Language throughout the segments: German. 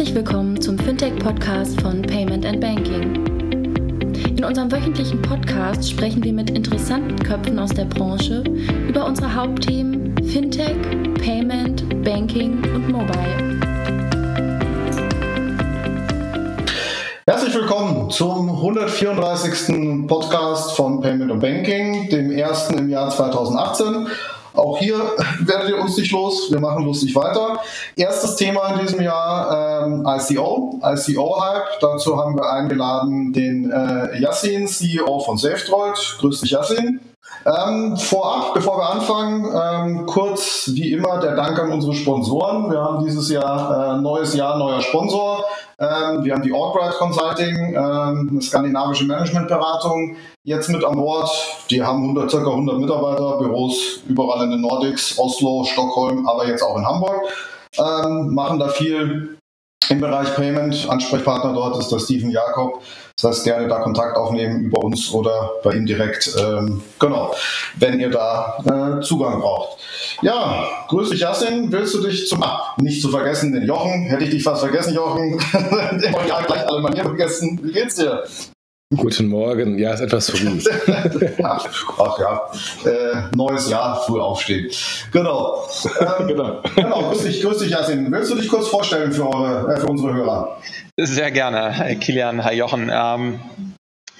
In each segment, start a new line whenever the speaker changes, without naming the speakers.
Herzlich willkommen zum Fintech-Podcast von Payment and Banking. In unserem wöchentlichen Podcast sprechen wir mit interessanten Köpfen aus der Branche über unsere Hauptthemen Fintech, Payment, Banking und Mobile.
Herzlich willkommen zum 134. Podcast von Payment und Banking, dem ersten im Jahr 2018. Auch hier werdet ihr uns nicht los. Wir machen lustig weiter. Erstes Thema in diesem Jahr ähm, ICO, ICO-Hype. Dazu haben wir eingeladen den äh, Yassin, CEO von SafeDroid. Grüß dich, Yassin. Ähm, vorab, bevor wir anfangen, ähm, kurz wie immer der Dank an unsere Sponsoren. Wir haben dieses Jahr äh, neues Jahr, neuer Sponsor. Ähm, wir haben die Albright Consulting, ähm, eine skandinavische Managementberatung, jetzt mit an Bord. Die haben 100, ca. 100 Mitarbeiter, Büros überall in den Nordics, Oslo, Stockholm, aber jetzt auch in Hamburg. Ähm, machen da viel im Bereich Payment. Ansprechpartner dort ist der Steven Jakob. Das heißt, gerne da Kontakt aufnehmen über uns oder bei ihm direkt. Ähm, genau, wenn ihr da äh, Zugang braucht. Ja, grüß dich, Jasin. Willst du dich zum, ah, nicht zu vergessen, den Jochen. Hätte ich dich fast vergessen, Jochen. ja, gleich alle Manier vergessen. Wie geht's dir?
Guten Morgen, ja, ist etwas früh.
Ach ja, äh, neues Jahr, früh aufstehen. Genau. Ähm, genau. genau. Grüß dich, grüß dich, Yasin. Willst du dich kurz vorstellen für, eure, äh, für unsere Hörer?
Sehr gerne, Herr Kilian, Herr Jochen. Ähm,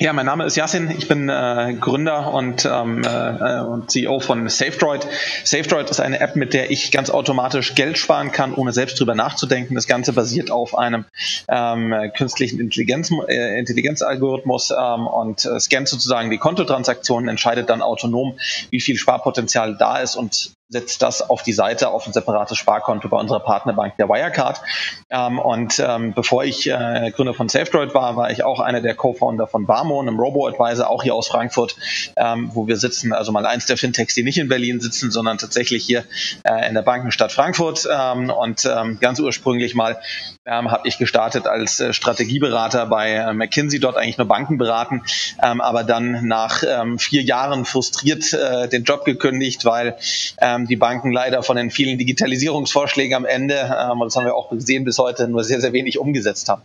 ja, mein Name ist Yasin. Ich bin äh, Gründer und, ähm, äh, und CEO von SafeDroid. SafeDroid ist eine App, mit der ich ganz automatisch Geld sparen kann, ohne selbst drüber nachzudenken. Das Ganze basiert auf einem ähm, künstlichen Intelligenz, äh, Intelligenzalgorithmus ähm, und äh, scannt sozusagen die Kontotransaktionen, entscheidet dann autonom, wie viel Sparpotenzial da ist und setzt das auf die Seite auf ein separates Sparkonto bei unserer Partnerbank der Wirecard. Ähm, und ähm, bevor ich äh, Gründer von SafeDroid war, war ich auch einer der Co-Founder von Barmo, einem Robo-Advisor, auch hier aus Frankfurt, ähm, wo wir sitzen. Also mal eins der Fintechs, die nicht in Berlin sitzen, sondern tatsächlich hier äh, in der Bankenstadt Frankfurt. Ähm, und ähm, ganz ursprünglich mal ähm, habe ich gestartet als äh, Strategieberater bei äh, McKinsey, dort eigentlich nur Banken beraten, ähm, aber dann nach ähm, vier Jahren frustriert äh, den Job gekündigt, weil ähm, die Banken leider von den vielen Digitalisierungsvorschlägen am Ende, ähm, und das haben wir auch gesehen bis heute, nur sehr, sehr wenig umgesetzt haben.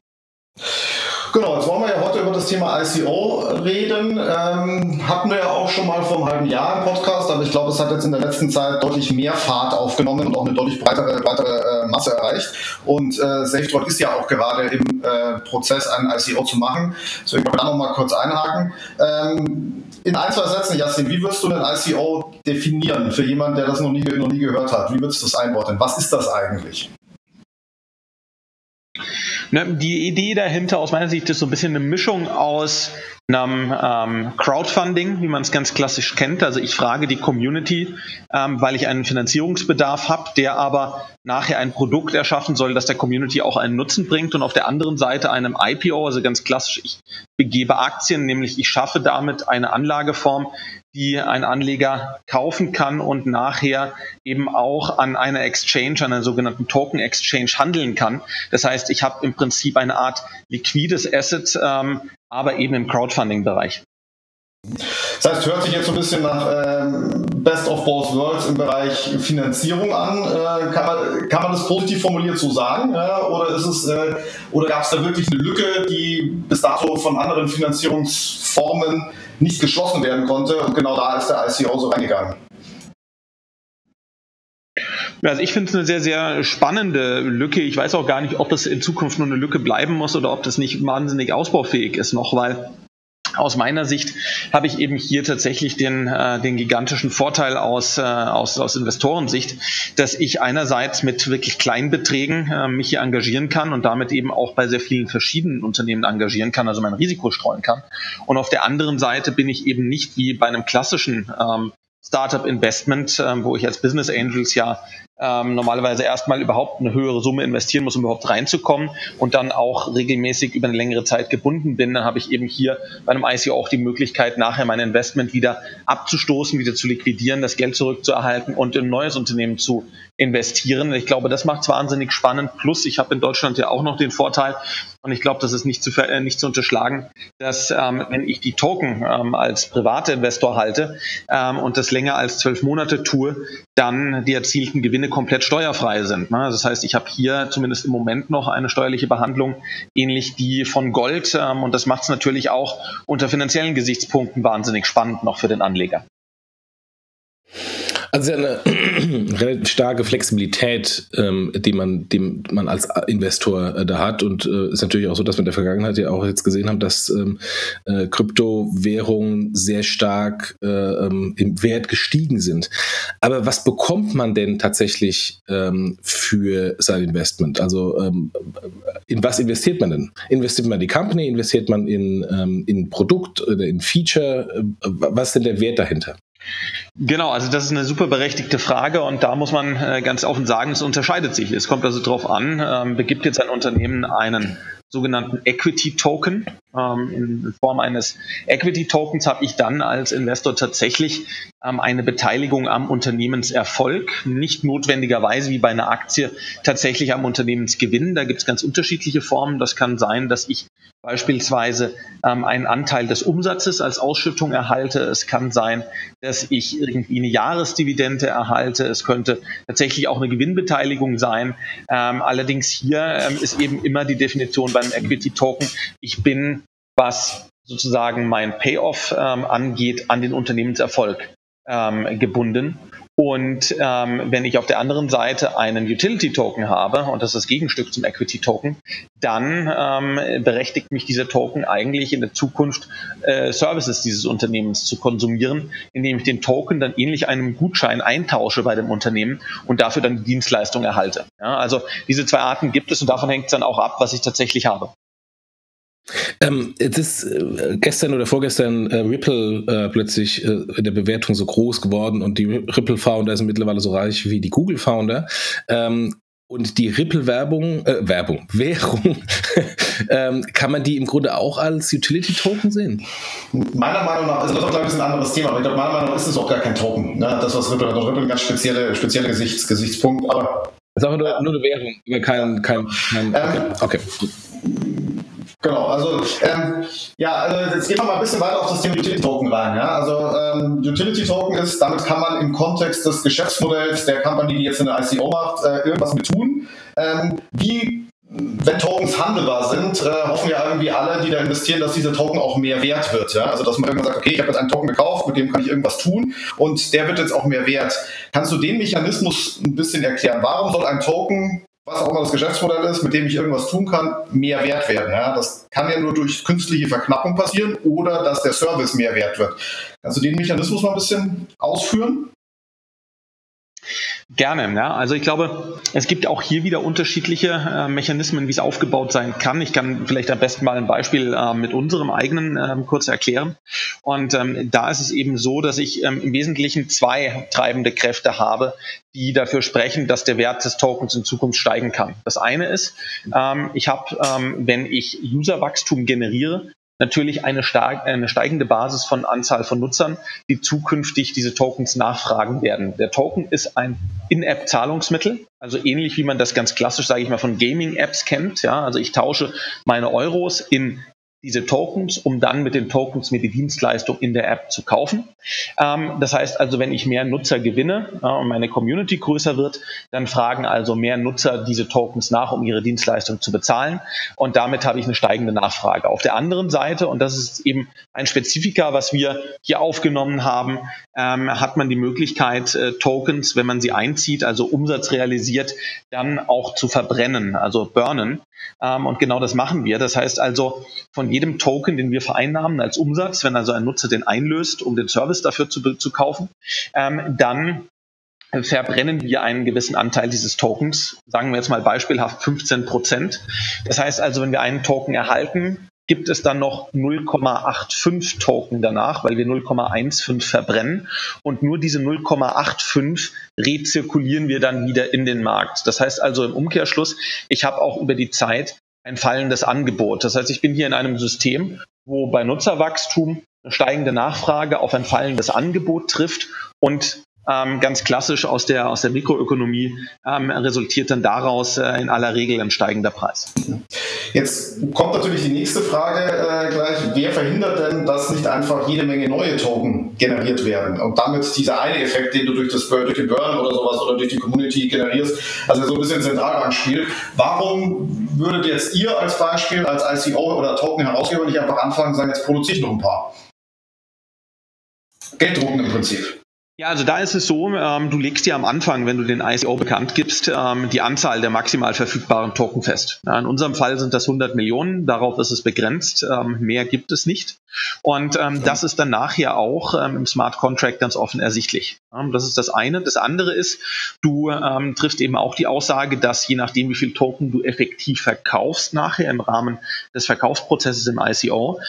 Genau, jetzt wollen wir ja heute über das Thema ICO reden. Ähm, hatten wir ja auch schon mal vor einem halben Jahr im Podcast, aber ich glaube, es hat jetzt in der letzten Zeit deutlich mehr Fahrt aufgenommen und auch eine deutlich breitere, breitere äh, Masse erreicht. Und äh, SafeDroid ist ja auch gerade im äh, Prozess, ein ICO zu machen. Deswegen wollen wir da nochmal kurz einhaken. Ähm, in ein, zwei Sätzen, Jasmin, wie würdest du ein ICO definieren für jemanden, der das noch nie, noch nie gehört hat? Wie würdest du das einordnen? Was ist das eigentlich?
Ne, die Idee dahinter aus meiner Sicht ist so ein bisschen eine Mischung aus einem ähm, Crowdfunding, wie man es ganz klassisch kennt. Also ich frage die Community, ähm, weil ich einen Finanzierungsbedarf habe, der aber nachher ein Produkt erschaffen soll, das der Community auch einen Nutzen bringt. Und auf der anderen Seite einem IPO, also ganz klassisch, ich begebe Aktien, nämlich ich schaffe damit eine Anlageform, die ein Anleger kaufen kann und nachher eben auch an einer Exchange, an einer sogenannten Token Exchange handeln kann. Das heißt, ich habe im Prinzip eine Art liquides Asset, ähm, aber eben im Crowdfunding-Bereich.
Das heißt, hört sich jetzt so ein bisschen nach ähm, Best of Both Worlds im Bereich Finanzierung an. Äh, kann, man, kann man das positiv formuliert so sagen? Ja? Oder ist es, äh, oder gab es da wirklich eine Lücke, die bis dato von anderen Finanzierungsformen nicht geschlossen werden konnte? Und genau da ist der ICO so reingegangen.
Also ich finde es eine sehr, sehr spannende Lücke. Ich weiß auch gar nicht, ob das in Zukunft nur eine Lücke bleiben muss oder ob das nicht wahnsinnig ausbaufähig ist noch, weil aus meiner Sicht habe ich eben hier tatsächlich den, äh, den gigantischen Vorteil aus, äh, aus, aus Investorensicht, dass ich einerseits mit wirklich kleinen Beträgen äh, mich hier engagieren kann und damit eben auch bei sehr vielen verschiedenen Unternehmen engagieren kann, also mein Risiko streuen kann. Und auf der anderen Seite bin ich eben nicht wie bei einem klassischen ähm, Startup Investment, ähm, wo ich als Business Angels ja ähm, normalerweise erstmal überhaupt eine höhere Summe investieren muss, um überhaupt reinzukommen und dann auch regelmäßig über eine längere Zeit gebunden bin, dann habe ich eben hier bei einem ICO auch die Möglichkeit, nachher mein Investment wieder abzustoßen, wieder zu liquidieren, das Geld zurückzuerhalten und in ein neues Unternehmen zu investieren. Ich glaube, das macht es wahnsinnig spannend. Plus, ich habe in Deutschland ja auch noch den Vorteil, und ich glaube, das ist nicht zu, äh, nicht zu unterschlagen, dass ähm, wenn ich die Token ähm, als privater Investor halte ähm, und das länger als zwölf Monate tue, dann die erzielten Gewinne Gewinne komplett steuerfrei sind. Ne? Das heißt, ich habe hier zumindest im Moment noch eine steuerliche Behandlung, ähnlich die von Gold. Ähm, und das macht es natürlich auch unter finanziellen Gesichtspunkten wahnsinnig spannend noch für den Anleger.
Also eine relativ starke Flexibilität, ähm, die man, die man als Investor äh, da hat. Und äh, ist natürlich auch so, dass wir in der Vergangenheit ja auch jetzt gesehen haben, dass ähm, äh, Kryptowährungen sehr stark äh, ähm, im Wert gestiegen sind. Aber was bekommt man denn tatsächlich ähm, für sein Investment? Also ähm, in was investiert man denn? Investiert man in die Company? Investiert man in, ähm, in Produkt oder in Feature? Äh, was ist denn der Wert dahinter?
Genau, also das ist eine super berechtigte Frage und da muss man äh, ganz offen sagen, es unterscheidet sich. Es kommt also darauf an, ähm, begibt jetzt ein Unternehmen einen sogenannten Equity Token. Ähm, in Form eines Equity Tokens habe ich dann als Investor tatsächlich ähm, eine Beteiligung am Unternehmenserfolg, nicht notwendigerweise wie bei einer Aktie tatsächlich am Unternehmensgewinn. Da gibt es ganz unterschiedliche Formen. Das kann sein, dass ich beispielsweise ähm, einen Anteil des Umsatzes als Ausschüttung erhalte. Es kann sein, dass ich irgendwie eine Jahresdividende erhalte. Es könnte tatsächlich auch eine Gewinnbeteiligung sein. Ähm, allerdings hier ähm, ist eben immer die Definition beim Equity Token, ich bin, was sozusagen mein Payoff ähm, angeht, an den Unternehmenserfolg ähm, gebunden. Und ähm, wenn ich auf der anderen Seite einen Utility-Token habe, und das ist das Gegenstück zum Equity-Token, dann ähm, berechtigt mich dieser Token eigentlich in der Zukunft äh, Services dieses Unternehmens zu konsumieren, indem ich den Token dann ähnlich einem Gutschein eintausche bei dem Unternehmen und dafür dann die Dienstleistung erhalte. Ja, also diese zwei Arten gibt es und davon hängt es dann auch ab, was ich tatsächlich habe.
Ähm, es ist äh, gestern oder vorgestern äh, Ripple äh, plötzlich äh, in der Bewertung so groß geworden und die Ripple-Founder sind mittlerweile so reich wie die Google-Founder. Ähm, und die Ripple-Werbung, äh, Werbung, Währung, ähm, kann man die im Grunde auch als Utility-Token sehen?
Meiner Meinung nach, also das ist glaube ich ein anderes Thema, aber ich glaube, meiner Meinung nach ist es auch gar kein Token. Ne? Das, was Ripple hat, Ripple ein ganz spezieller spezielle Gesichts, Gesichtspunkt, aber.
Das ist einfach nur, nur eine Währung, kein, kein, kein
ähm, okay. okay. Genau, also ähm, ja, also jetzt gehen wir mal ein bisschen weiter auf das Thema Utility Token rein. Ja? Also ähm, Utility Token ist, damit kann man im Kontext des Geschäftsmodells der Company, die jetzt eine ICO macht, äh, irgendwas mit tun. Ähm, wie wenn Tokens handelbar sind, äh, hoffen ja irgendwie alle, die da investieren, dass dieser Token auch mehr wert wird. Ja? Also dass man irgendwann sagt, okay, ich habe jetzt einen Token gekauft, mit dem kann ich irgendwas tun und der wird jetzt auch mehr wert. Kannst du den Mechanismus ein bisschen erklären? Warum soll ein Token was auch immer das Geschäftsmodell ist, mit dem ich irgendwas tun kann, mehr wert werden. Ja? Das kann ja nur durch künstliche Verknappung passieren oder dass der Service mehr wert wird. Kannst du den Mechanismus mal ein bisschen ausführen?
Gerne, ja. Also ich glaube, es gibt auch hier wieder unterschiedliche äh, Mechanismen, wie es aufgebaut sein kann. Ich kann vielleicht am besten mal ein Beispiel äh, mit unserem eigenen äh, kurz erklären. Und ähm, da ist es eben so, dass ich ähm, im Wesentlichen zwei treibende Kräfte habe, die dafür sprechen, dass der Wert des Tokens in Zukunft steigen kann. Das eine ist, ähm, ich habe, ähm, wenn ich Userwachstum generiere, natürlich eine, eine steigende Basis von Anzahl von Nutzern, die zukünftig diese Tokens nachfragen werden. Der Token ist ein In-App-Zahlungsmittel, also ähnlich wie man das ganz klassisch, sage ich mal, von Gaming-Apps kennt. Ja, also ich tausche meine Euros in diese Tokens, um dann mit den Tokens mir die Dienstleistung in der App zu kaufen. Ähm, das heißt also, wenn ich mehr Nutzer gewinne äh, und meine Community größer wird, dann fragen also mehr Nutzer diese Tokens nach, um ihre Dienstleistung zu bezahlen. Und damit habe ich eine steigende Nachfrage. Auf der anderen Seite, und das ist eben ein Spezifika, was wir hier aufgenommen haben, ähm, hat man die Möglichkeit, äh, Tokens, wenn man sie einzieht, also Umsatz realisiert, dann auch zu verbrennen, also burnen. Ähm, und genau das machen wir. Das heißt also, von jedem Token, den wir vereinnahmen als Umsatz, wenn also ein Nutzer den einlöst, um den Service dafür zu, zu kaufen, ähm, dann verbrennen wir einen gewissen Anteil dieses Tokens, sagen wir jetzt mal beispielhaft 15 Prozent. Das heißt also, wenn wir einen Token erhalten, gibt es dann noch 0,85 Token danach, weil wir 0,15 verbrennen und nur diese 0,85 rezirkulieren wir dann wieder in den Markt. Das heißt also im Umkehrschluss, ich habe auch über die Zeit ein fallendes Angebot. Das heißt, ich bin hier in einem System, wo bei Nutzerwachstum eine steigende Nachfrage auf ein fallendes Angebot trifft und ähm, ganz klassisch aus der, aus der Mikroökonomie, ähm, resultiert dann daraus äh, in aller Regel ein steigender Preis.
Jetzt kommt natürlich die nächste Frage äh, gleich. Wer verhindert denn, dass nicht einfach jede Menge neue Token generiert werden und damit dieser eine Effekt, den du durch, das, durch den Burn oder sowas oder durch die Community generierst, also so ein bisschen Zentralbankspiel. Warum würdet jetzt ihr als Beispiel, als ICO oder Token-Herausgeber nicht einfach anfangen und sagen, jetzt produziere ich noch ein paar? Geld drucken im Prinzip.
Ja, also da ist es so, ähm, du legst dir am Anfang, wenn du den ICO bekannt gibst, ähm, die Anzahl der maximal verfügbaren Token fest. Ja, in unserem Fall sind das 100 Millionen, darauf ist es begrenzt, ähm, mehr gibt es nicht. Und ähm, das ist dann nachher auch ähm, im Smart Contract ganz offen ersichtlich. das ist das eine. Das andere ist, du ähm, triffst eben auch die Aussage, dass je nachdem, wie viel Token du effektiv verkaufst nachher im Rahmen des Verkaufsprozesses im ICO,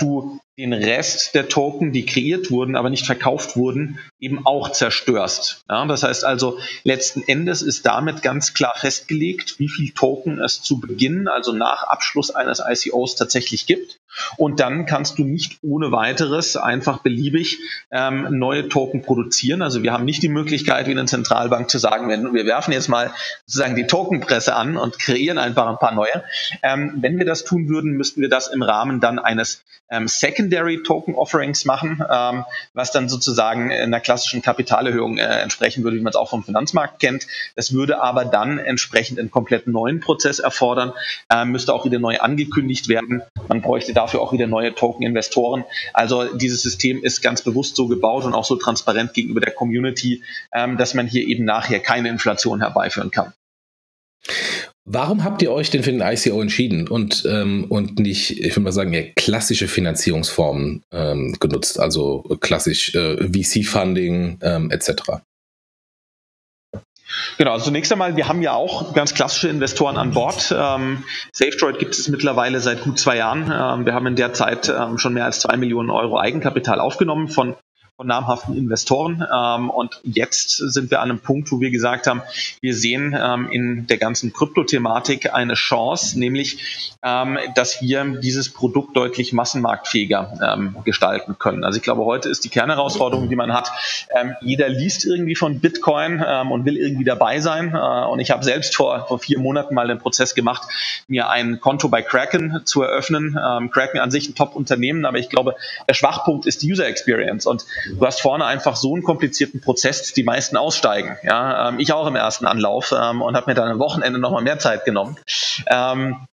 du den Rest der Token, die kreiert wurden, aber nicht verkauft wurden, eben auch zerstörst. Ja, das heißt also, letzten Endes ist damit ganz klar festgelegt, wie viel Token es zu Beginn, also nach Abschluss eines ICOs tatsächlich gibt. Und dann kannst du nicht ohne weiteres einfach beliebig ähm, neue Token produzieren. Also wir haben nicht die Möglichkeit, wie eine Zentralbank zu sagen, wenn, wir werfen jetzt mal sozusagen die Tokenpresse an und kreieren einfach ein paar neue. Ähm, wenn wir das tun würden, müssten wir das im Rahmen dann eines ähm, Second Secondary Token Offerings machen, ähm, was dann sozusagen einer klassischen Kapitalerhöhung äh, entsprechen würde, wie man es auch vom Finanzmarkt kennt. Das würde aber dann entsprechend einen komplett neuen Prozess erfordern, äh, müsste auch wieder neu angekündigt werden. Man bräuchte dafür auch wieder neue Token-Investoren. Also dieses System ist ganz bewusst so gebaut und auch so transparent gegenüber der Community, ähm, dass man hier eben nachher keine Inflation herbeiführen kann.
Warum habt ihr euch denn für den ICO entschieden und, ähm, und nicht, ich würde mal sagen, ja, klassische Finanzierungsformen ähm, genutzt, also klassisch äh, VC-Funding ähm, etc.?
Genau, also zunächst einmal, wir haben ja auch ganz klassische Investoren an Bord. Ähm, SafeDroid gibt es mittlerweile seit gut zwei Jahren. Ähm, wir haben in der Zeit ähm, schon mehr als zwei Millionen Euro Eigenkapital aufgenommen von von namhaften Investoren. Ähm, und jetzt sind wir an einem Punkt, wo wir gesagt haben, wir sehen ähm, in der ganzen Kryptothematik eine Chance, nämlich, ähm, dass wir dieses Produkt deutlich massenmarktfähiger ähm, gestalten können. Also ich glaube, heute ist die Kernherausforderung, die man hat, ähm, jeder liest irgendwie von Bitcoin ähm, und will irgendwie dabei sein. Äh, und ich habe selbst vor, vor vier Monaten mal den Prozess gemacht, mir ein Konto bei Kraken zu eröffnen. Kraken an sich ein Top-Unternehmen, aber ich glaube, der Schwachpunkt ist die User Experience. Und Du hast vorne einfach so einen komplizierten Prozess, dass die meisten aussteigen. Ja, ähm, ich auch im ersten Anlauf ähm, und habe mir dann am Wochenende nochmal mehr Zeit genommen. Ähm,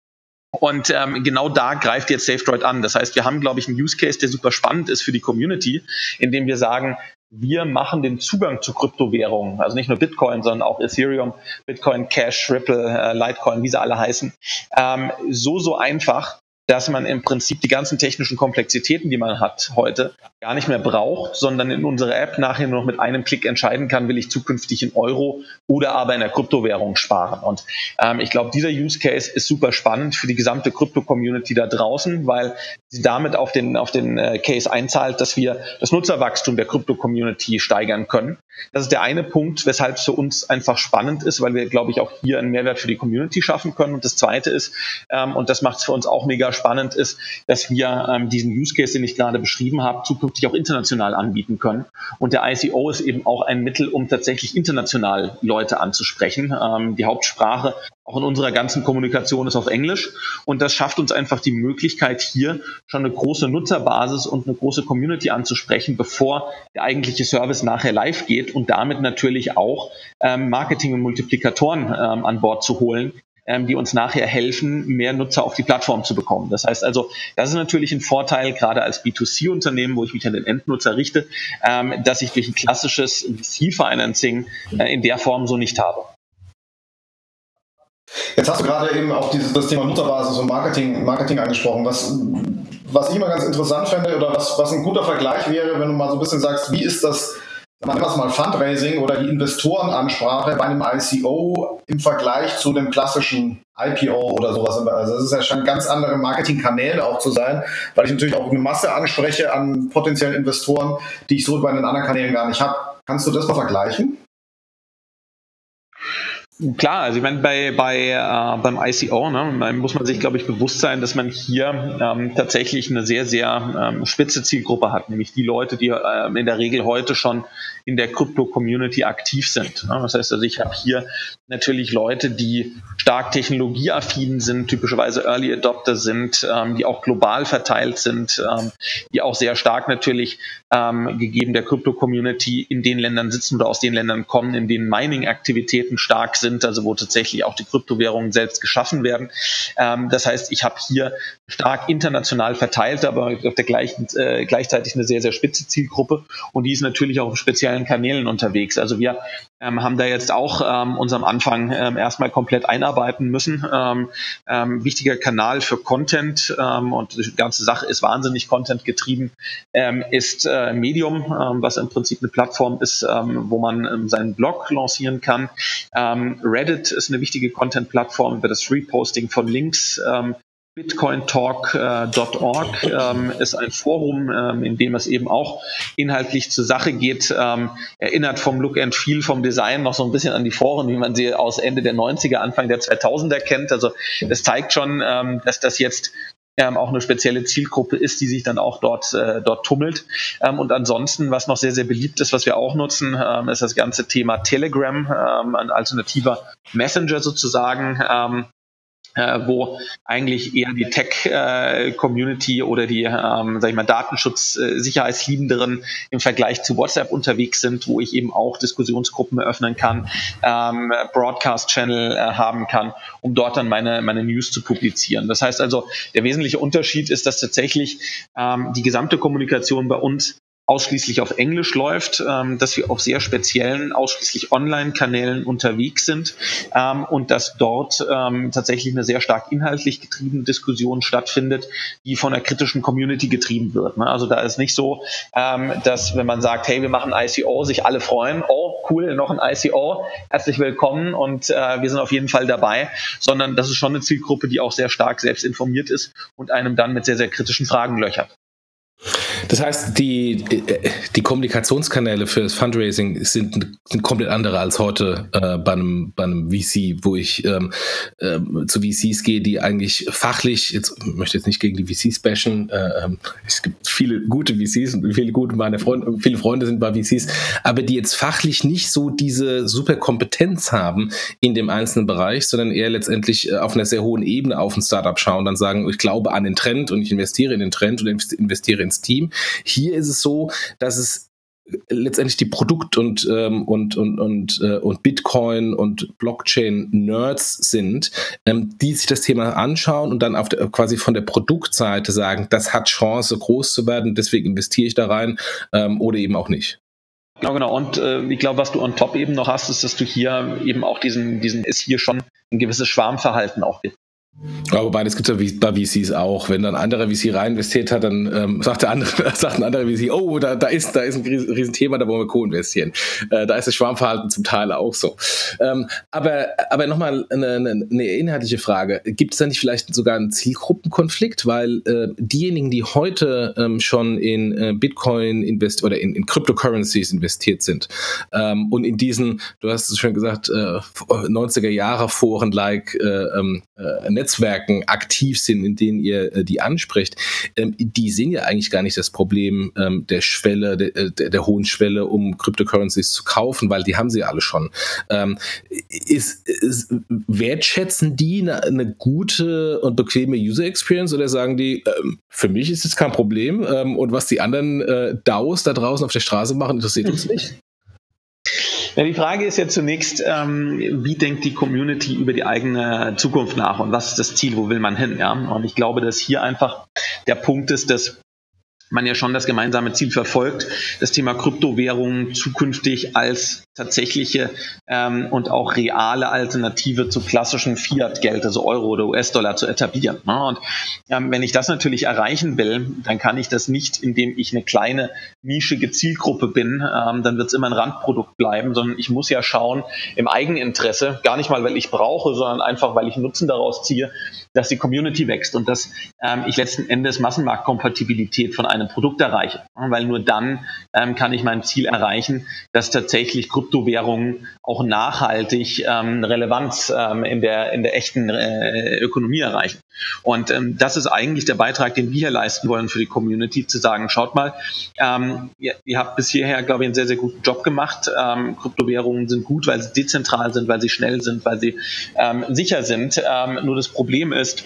und ähm, genau da greift jetzt SafeDroid an. Das heißt, wir haben, glaube ich, einen Use Case, der super spannend ist für die Community, indem wir sagen, wir machen den Zugang zu Kryptowährungen, also nicht nur Bitcoin, sondern auch Ethereum, Bitcoin Cash, Ripple, äh, Litecoin, wie sie alle heißen, ähm, so, so einfach, dass man im Prinzip die ganzen technischen Komplexitäten, die man hat heute, gar nicht mehr braucht, sondern in unserer App nachher nur noch mit einem Klick entscheiden kann, will ich zukünftig in Euro oder aber in der Kryptowährung sparen. Und ähm, ich glaube, dieser Use Case ist super spannend für die gesamte Krypto-Community da draußen, weil sie damit auf den, auf den äh, Case einzahlt, dass wir das Nutzerwachstum der Krypto-Community steigern können. Das ist der eine Punkt, weshalb es für uns einfach spannend ist, weil wir, glaube ich, auch hier einen Mehrwert für die Community schaffen können. Und das zweite ist, ähm, und das macht es für uns auch mega spannend, ist, dass wir ähm, diesen Use Case, den ich gerade beschrieben habe, zukünftig auch international anbieten können. Und der ICO ist eben auch ein Mittel, um tatsächlich international Leute anzusprechen. Ähm, die Hauptsprache auch in unserer ganzen Kommunikation ist auf Englisch. Und das schafft uns einfach die Möglichkeit, hier schon eine große Nutzerbasis und eine große Community anzusprechen, bevor der eigentliche Service nachher live geht und damit natürlich auch ähm, Marketing und Multiplikatoren ähm, an Bord zu holen, ähm, die uns nachher helfen, mehr Nutzer auf die Plattform zu bekommen. Das heißt also, das ist natürlich ein Vorteil, gerade als B2C-Unternehmen, wo ich mich an den Endnutzer richte, ähm, dass ich durch ein klassisches VC-Financing äh, in der Form so nicht habe.
Jetzt hast du gerade eben auch dieses, das Thema Nutzerbasis und Marketing, Marketing angesprochen. Was, was ich immer ganz interessant fände oder was, was ein guter Vergleich wäre, wenn du mal so ein bisschen sagst, wie ist das man das mal Fundraising oder die Investorenansprache bei einem ICO im Vergleich zu dem klassischen IPO oder sowas. Also das ist ja schon ganz andere Marketingkanäle auch zu sein, weil ich natürlich auch eine Masse anspreche an potenziellen Investoren, die ich so bei den anderen Kanälen gar nicht habe. Kannst du das mal vergleichen?
Klar, also ich meine, bei, bei äh, beim ICO ne, muss man sich, glaube ich, bewusst sein, dass man hier ähm, tatsächlich eine sehr, sehr ähm, spitze Zielgruppe hat, nämlich die Leute, die ähm, in der Regel heute schon in der Krypto-Community aktiv sind. Das heißt also, ich habe hier natürlich Leute, die stark technologieaffin sind, typischerweise Early Adopter sind, ähm, die auch global verteilt sind, ähm, die auch sehr stark natürlich ähm, gegeben der Krypto-Community in den Ländern sitzen oder aus den Ländern kommen, in denen Mining-Aktivitäten stark sind, also wo tatsächlich auch die Kryptowährungen selbst geschaffen werden. Das heißt, ich habe hier stark international verteilt, aber auf der gleichen, äh, gleichzeitig eine sehr, sehr spitze Zielgruppe und die ist natürlich auch auf speziellen Kanälen unterwegs. Also wir ähm, haben da jetzt auch ähm, uns Anfang ähm, erstmal komplett einarbeiten müssen. Ähm, ähm, wichtiger Kanal für Content ähm, und die ganze Sache ist wahnsinnig Content getrieben, ist äh, Medium, was im Prinzip eine Plattform ist, wo man seinen Blog lancieren kann. Reddit ist eine wichtige Content-Plattform über das Reposting von Links. Bitcointalk.org ähm, ist ein Forum, ähm, in dem es eben auch inhaltlich zur Sache geht. Ähm, erinnert vom Look and Feel, vom Design noch so ein bisschen an die Foren, wie man sie aus Ende der 90er, Anfang der 2000er kennt. Also das zeigt schon, ähm, dass das jetzt ähm, auch eine spezielle Zielgruppe ist, die sich dann auch dort, äh, dort tummelt. Ähm, und ansonsten, was noch sehr, sehr beliebt ist, was wir auch nutzen, ist das ganze Thema Telegram, ein alternativer Messenger sozusagen, äh, wo eigentlich eher die Tech-Community äh, oder die, ähm, sag ich mal, Datenschutz, äh, Sicherheitsliebenderen im Vergleich zu WhatsApp unterwegs sind, wo ich eben auch Diskussionsgruppen eröffnen kann, ähm, Broadcast-Channel äh, haben kann, um dort dann meine, meine News zu publizieren. Das heißt also, der wesentliche Unterschied ist, dass tatsächlich ähm, die gesamte Kommunikation bei uns ausschließlich auf Englisch läuft, ähm, dass wir auf sehr speziellen, ausschließlich Online-Kanälen unterwegs sind ähm, und dass dort ähm, tatsächlich eine sehr stark inhaltlich getriebene Diskussion stattfindet, die von der kritischen Community getrieben wird. Ne? Also da ist nicht so, ähm, dass wenn man sagt, hey, wir machen ICO, sich alle freuen, oh cool, noch ein ICO, herzlich willkommen und äh, wir sind auf jeden Fall dabei, sondern das ist schon eine Zielgruppe, die auch sehr stark selbst informiert ist und einem dann mit sehr, sehr kritischen Fragen löchert.
Das heißt, die, die Kommunikationskanäle für das Fundraising sind, sind komplett andere als heute äh, bei, einem, bei einem VC, wo ich ähm, äh, zu VCs gehe, die eigentlich fachlich, jetzt möchte jetzt nicht gegen die VCs bashen, äh, ähm, es gibt viele gute VCs und viele gute meine Freunde, viele Freunde sind bei VCs, aber die jetzt fachlich nicht so diese super Kompetenz haben in dem einzelnen Bereich, sondern eher letztendlich äh, auf einer sehr hohen Ebene auf ein Startup schauen, dann sagen, ich glaube an den Trend und ich investiere in den Trend und investiere ins Team. Hier ist es so, dass es letztendlich die Produkt- und, ähm, und, und, und, äh, und Bitcoin und Blockchain-Nerds sind, ähm, die sich das Thema anschauen und dann auf der, quasi von der Produktseite sagen, das hat Chance, groß zu werden, deswegen investiere ich da rein ähm, oder eben auch nicht.
Genau, genau. Und äh, ich glaube, was du on top eben noch hast, ist, dass du hier eben auch diesen, diesen, ist hier schon ein gewisses Schwarmverhalten auch.
Ja, wobei das gibt es ja bei VCs auch. Wenn dann ein anderer VC rein investiert hat, dann ähm, sagt der andere, sagt ein anderer VC, oh, da, da ist, da ist ein Riesenthema, da wollen wir co-investieren. Äh, da ist das Schwarmverhalten zum Teil auch so. Ähm, aber aber nochmal eine, eine, inhaltliche Frage. Gibt es da nicht vielleicht sogar einen Zielgruppenkonflikt? Weil äh, diejenigen, die heute ähm, schon in äh, Bitcoin invest oder in, in Cryptocurrencies investiert sind ähm, und in diesen, du hast es schon gesagt, äh, 90er Jahre Foren like äh, ähm, äh, Netzwerken aktiv sind, in denen ihr äh, die ansprecht, ähm, die sehen ja eigentlich gar nicht das Problem ähm, der Schwelle, der, äh, der, der, hohen Schwelle, um Cryptocurrencies zu kaufen, weil die haben sie alle schon. Ähm, ist, ist, wertschätzen die eine, eine, gute und bequeme User Experience oder sagen die, ähm, für mich ist es kein Problem ähm, und was die anderen äh, DAOs da draußen auf der Straße machen, interessiert uns nicht?
Ja, die Frage ist ja zunächst, ähm, wie denkt die Community über die eigene Zukunft nach und was ist das Ziel, wo will man hin? Ja? Und ich glaube, dass hier einfach der Punkt ist, dass man ja schon das gemeinsame Ziel verfolgt, das Thema Kryptowährungen zukünftig als tatsächliche ähm, und auch reale Alternative zu klassischen Fiat-Geld, also Euro oder US-Dollar zu etablieren. Ne? Und ähm, wenn ich das natürlich erreichen will, dann kann ich das nicht, indem ich eine kleine nischige Zielgruppe bin, ähm, dann wird es immer ein Randprodukt bleiben, sondern ich muss ja schauen im Eigeninteresse, gar nicht mal, weil ich brauche, sondern einfach, weil ich Nutzen daraus ziehe, dass die Community wächst und dass ähm, ich letzten Endes Massenmarktkompatibilität von einem Produkt erreiche. Weil nur dann ähm, kann ich mein Ziel erreichen, dass tatsächlich Krypto Kryptowährungen auch nachhaltig ähm, Relevanz ähm, in, der, in der echten äh, Ökonomie erreichen. Und ähm, das ist eigentlich der Beitrag, den wir hier leisten wollen für die Community, zu sagen, schaut mal, ähm, ihr, ihr habt bis hierher, glaube ich, einen sehr, sehr guten Job gemacht. Ähm, Kryptowährungen sind gut, weil sie dezentral sind, weil sie schnell sind, weil sie ähm, sicher sind. Ähm, nur das Problem ist,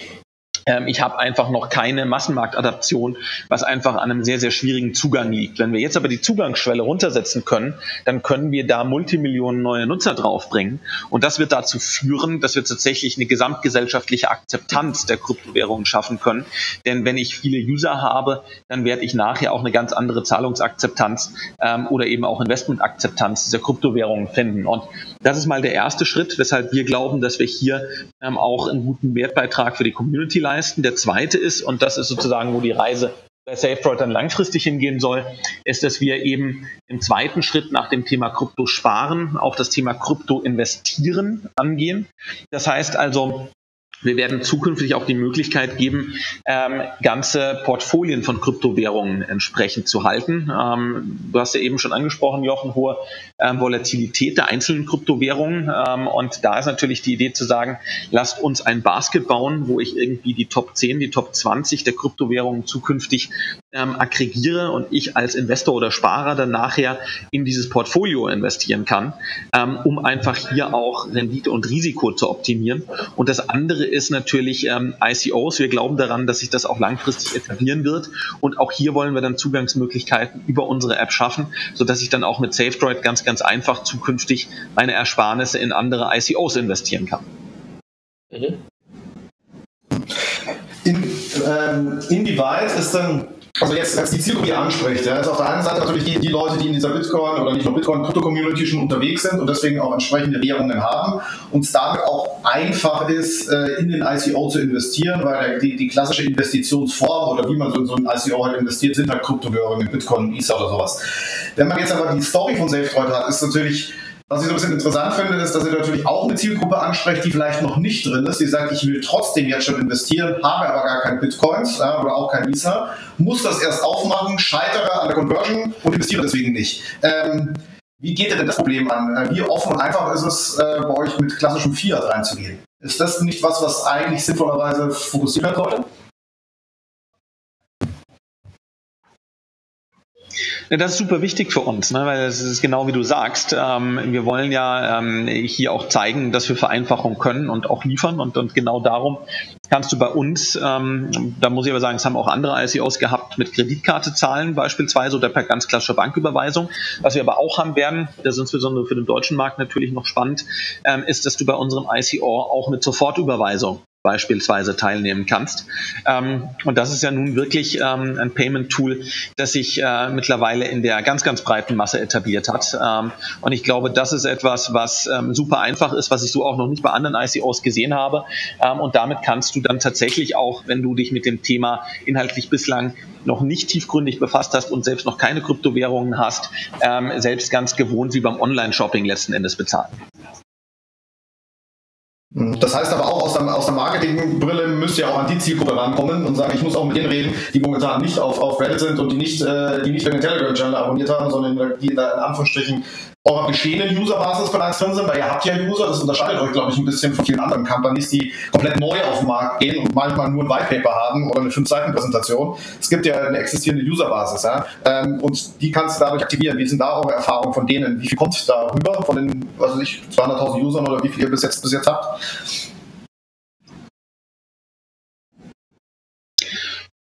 ich habe einfach noch keine Massenmarktadaption, was einfach an einem sehr, sehr schwierigen Zugang liegt. Wenn wir jetzt aber die Zugangsschwelle runtersetzen können, dann können wir da Multimillionen neue Nutzer draufbringen. Und das wird dazu führen, dass wir tatsächlich eine gesamtgesellschaftliche Akzeptanz der Kryptowährungen schaffen können. Denn wenn ich viele User habe, dann werde ich nachher auch eine ganz andere Zahlungsakzeptanz ähm, oder eben auch Investmentakzeptanz dieser Kryptowährungen finden. Und das ist mal der erste Schritt, weshalb wir glauben, dass wir hier ähm, auch einen guten Wertbeitrag für die Community leisten leisten. Der zweite ist, und das ist sozusagen, wo die Reise bei SafeDroid dann langfristig hingehen soll, ist, dass wir eben im zweiten Schritt nach dem Thema Krypto sparen, auch das Thema Krypto investieren angehen. Das heißt also, wir werden zukünftig auch die Möglichkeit geben, ähm, ganze Portfolien von Kryptowährungen entsprechend zu halten. Ähm, du hast ja eben schon angesprochen, Jochen, hohe ähm, Volatilität der einzelnen Kryptowährungen. Ähm, und da ist natürlich die Idee zu sagen, lasst uns ein Basket bauen, wo ich irgendwie die Top 10, die Top 20 der Kryptowährungen zukünftig ähm, aggregiere und ich als Investor oder Sparer dann nachher in dieses Portfolio investieren kann, ähm, um einfach hier auch Rendite und Risiko zu optimieren. Und das andere ist natürlich ähm, ICOs. Wir glauben daran, dass sich das auch langfristig etablieren wird. Und auch hier wollen wir dann Zugangsmöglichkeiten über unsere App schaffen, sodass ich dann auch mit SafeDroid ganz, ganz einfach zukünftig meine Ersparnisse in andere ICOs investieren kann. Mhm.
In, ähm, inwieweit ist dann also jetzt, jetzt die Zielgruppe, anspricht, ja, ist auf der einen Seite natürlich die, die Leute, die in dieser Bitcoin oder nicht nur Bitcoin, Krypto-Community schon unterwegs sind und deswegen auch entsprechende Währungen haben und es damit auch einfach ist, äh, in den ICO zu investieren, weil die, die klassische Investitionsform oder wie man so in so ein ICO halt investiert, sind halt Kryptowährungen, Bitcoin, Ether oder sowas. Wenn man jetzt aber die Story von SafeDroid hat, ist natürlich was ich so ein bisschen interessant finde, ist, dass ihr natürlich auch eine Zielgruppe ansprecht, die vielleicht noch nicht drin ist. Die sagt, ich will trotzdem jetzt schon investieren, habe aber gar kein Bitcoins ja, oder auch kein Ether, muss das erst aufmachen, scheitere an der Conversion und investiere deswegen nicht. Ähm, wie geht ihr denn das Problem an? Äh, wie offen und einfach ist es, äh, bei euch mit klassischem Fiat reinzugehen? Ist das nicht was, was eigentlich sinnvollerweise fokussiert werden sollte?
Ja, das ist super wichtig für uns, ne? weil es ist genau wie du sagst. Ähm, wir wollen ja ähm, hier auch zeigen, dass wir Vereinfachung können und auch liefern und, und genau darum kannst du bei uns, ähm, da muss ich aber sagen, es haben auch andere ICOs gehabt, mit Kreditkarte zahlen beispielsweise oder per ganz klassischer Banküberweisung. Was wir aber auch haben werden, das ist insbesondere für den deutschen Markt natürlich noch spannend, ähm, ist, dass du bei unserem ICO auch mit Sofortüberweisung beispielsweise teilnehmen kannst. Ähm, und das ist ja nun wirklich ähm, ein Payment-Tool, das sich äh, mittlerweile in der ganz, ganz breiten Masse etabliert hat. Ähm, und ich glaube, das ist etwas, was ähm, super einfach ist, was ich so auch noch nicht bei anderen ICOs gesehen habe. Ähm, und damit kannst du dann tatsächlich auch, wenn du dich mit dem Thema inhaltlich bislang noch nicht tiefgründig befasst hast und selbst noch keine Kryptowährungen hast, ähm, selbst ganz gewohnt wie beim Online-Shopping letzten Endes bezahlen.
Das heißt aber auch aus der, aus der Marketingbrille müsst ihr auch an die Zielgruppe rankommen und sagen, ich muss auch mit denen reden, die momentan nicht auf, auf Reddit sind und die nicht, äh, die nicht den Telegram-Channel abonniert haben, sondern die in, der, in Anführungsstrichen eurer bestehenden User-Basis bereits drin sind, weil ihr habt ja User, das unterscheidet euch, glaube ich, ein bisschen von vielen anderen Companies, die komplett neu auf den Markt gehen und manchmal nur ein Whitepaper haben oder eine 5-Seiten-Präsentation. Es gibt ja eine existierende User-Basis, ja, ähm, und die kannst du dadurch aktivieren. Wie sind da eure Erfahrungen von denen? Wie viel kommt da rüber von den, weiß ich, 200.000 Usern oder wie viel ihr bis jetzt, bis jetzt habt?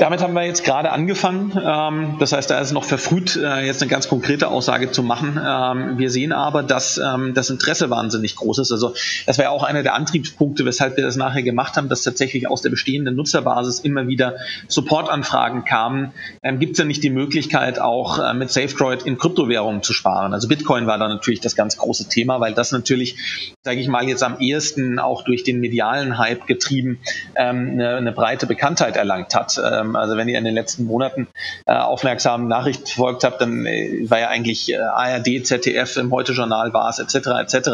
Damit haben wir jetzt gerade angefangen. Ähm, das heißt, da ist es noch verfrüht, äh, jetzt eine ganz konkrete Aussage zu machen. Ähm, wir sehen aber, dass ähm, das Interesse wahnsinnig groß ist. Also das war ja auch einer der Antriebspunkte, weshalb wir das nachher gemacht haben, dass tatsächlich aus der bestehenden Nutzerbasis immer wieder Supportanfragen kamen. Gibt es denn nicht die Möglichkeit, auch äh, mit SafeDroid in Kryptowährungen zu sparen? Also Bitcoin war da natürlich das ganz große Thema, weil das natürlich, sage ich mal, jetzt am ehesten auch durch den medialen Hype getrieben eine, eine breite Bekanntheit erlangt hat ähm, also wenn ihr in den letzten Monaten äh, aufmerksam Nachrichten verfolgt habt, dann äh, war ja eigentlich äh, ARD, ZDF, im Heute-Journal war es etc. etc.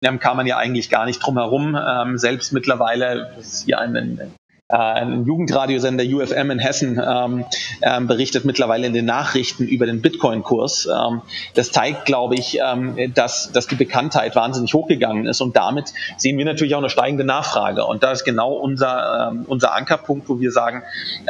Dann kam man ja eigentlich gar nicht drum herum. Ähm, selbst mittlerweile ist hier ein, äh, ein Jugendradiosender UFM in Hessen ähm, ähm, berichtet mittlerweile in den Nachrichten über den Bitcoin-Kurs. Ähm, das zeigt, glaube ich, ähm, dass, dass die Bekanntheit wahnsinnig hochgegangen ist und damit sehen wir natürlich auch eine steigende Nachfrage. Und da ist genau unser, ähm, unser Ankerpunkt, wo wir sagen,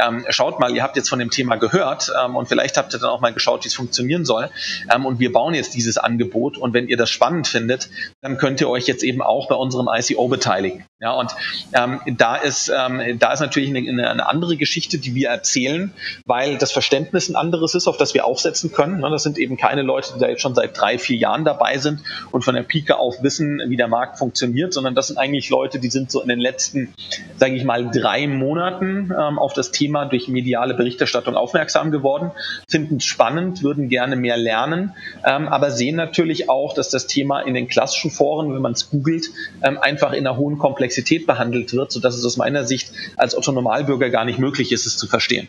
ähm, schaut mal, ihr habt jetzt von dem Thema gehört ähm, und vielleicht habt ihr dann auch mal geschaut, wie es funktionieren soll. Ähm, und wir bauen jetzt dieses Angebot und wenn ihr das spannend findet, dann könnt ihr euch jetzt eben auch bei unserem ICO beteiligen. Ja, und ähm, da ist ähm, ist natürlich eine, eine, andere Geschichte, die wir erzählen, weil das Verständnis ein anderes ist, auf das wir aufsetzen können. Ne, das sind eben keine Leute, die da jetzt schon seit drei, vier Jahren dabei sind und von der Pike auf wissen, wie der Markt funktioniert, sondern das sind eigentlich Leute, die sind so in den letzten, sage ich mal, drei Monaten ähm, auf das Thema durch mediale Berichterstattung aufmerksam geworden, finden es spannend, würden gerne mehr lernen, ähm, aber sehen natürlich auch, dass das Thema in den klassischen Foren, wenn man es googelt, ähm, einfach in einer hohen Komplexität behandelt wird, sodass es aus meiner Sicht als Otto Normalbürger gar nicht möglich ist, es zu verstehen.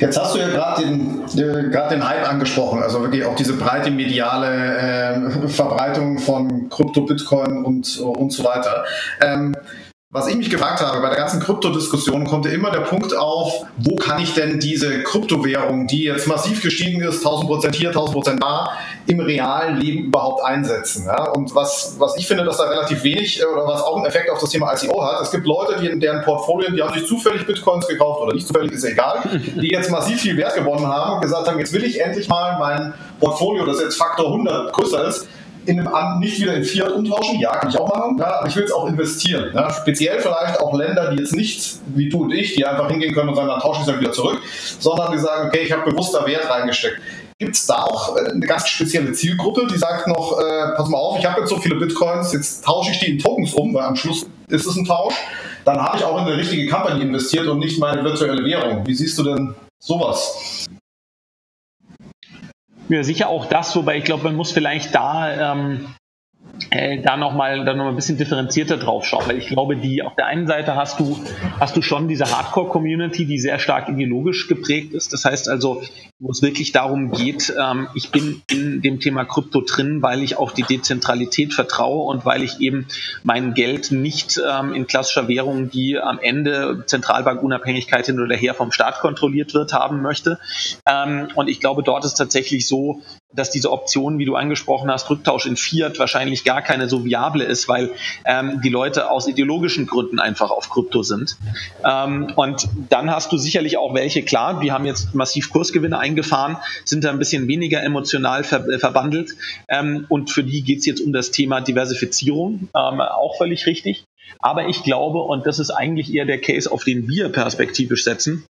Jetzt hast du ja gerade den, äh, den Hype angesprochen, also wirklich auch diese breite mediale äh, Verbreitung von Krypto, Bitcoin und, und so weiter. Ähm, was ich mich gefragt habe, bei der ganzen Kryptodiskussion kommt ja immer der Punkt auf, wo kann ich denn diese Kryptowährung, die jetzt massiv gestiegen ist, 1000% hier, 1000% da, im realen Leben überhaupt einsetzen? Ja? Und was, was ich finde, dass da relativ wenig äh, oder was auch einen Effekt auf das Thema ICO hat, es gibt Leute, die in deren Portfolien, die haben sich zufällig Bitcoins gekauft oder nicht zufällig, ist egal, die jetzt massiv viel Wert gewonnen haben und gesagt haben, jetzt will ich endlich mal mein Portfolio, das jetzt Faktor 100 größer ist, in einem nicht wieder in Fiat umtauschen, ja, kann ich auch machen, ja, aber ich will es auch investieren. Ja. Speziell vielleicht auch Länder, die jetzt nicht wie du und ich, die einfach hingehen können und sagen, dann tausche ich es dann wieder zurück, sondern die sagen, okay, ich habe bewusster Wert reingesteckt. Gibt es da auch äh, eine ganz spezielle Zielgruppe, die sagt noch, äh, pass mal auf, ich habe jetzt so viele Bitcoins, jetzt tausche ich die in Tokens um, weil am Schluss ist es ein Tausch. Dann habe ich auch in eine richtige Company investiert und nicht meine virtuelle Währung. Wie siehst du denn sowas?
Ja, sicher auch das, wobei ich glaube, man muss vielleicht da ähm, äh, da nochmal noch mal ein bisschen differenzierter drauf schauen, weil ich glaube, die auf der einen Seite hast du, hast du schon diese Hardcore-Community, die sehr stark ideologisch geprägt ist. Das heißt also, wo es wirklich darum geht, ähm, ich bin in dem Thema Krypto drin, weil ich auf die Dezentralität vertraue und weil ich eben mein Geld nicht ähm, in klassischer Währung, die am Ende Zentralbankunabhängigkeit hin oder her vom Staat kontrolliert wird, haben möchte. Ähm, und ich glaube, dort ist tatsächlich so, dass diese Option, wie du angesprochen hast, Rücktausch in Fiat wahrscheinlich gar keine so viable ist, weil ähm, die Leute aus ideologischen Gründen einfach auf Krypto sind. Ähm, und dann hast du sicherlich auch welche, klar, die haben jetzt massiv Kursgewinne eingefahren, sind da ein bisschen weniger emotional ver äh, verbandelt. Ähm, und für die geht es jetzt um das Thema Diversifizierung, ähm, auch völlig richtig. Aber ich glaube, und das ist eigentlich eher der Case, auf den wir perspektivisch setzen,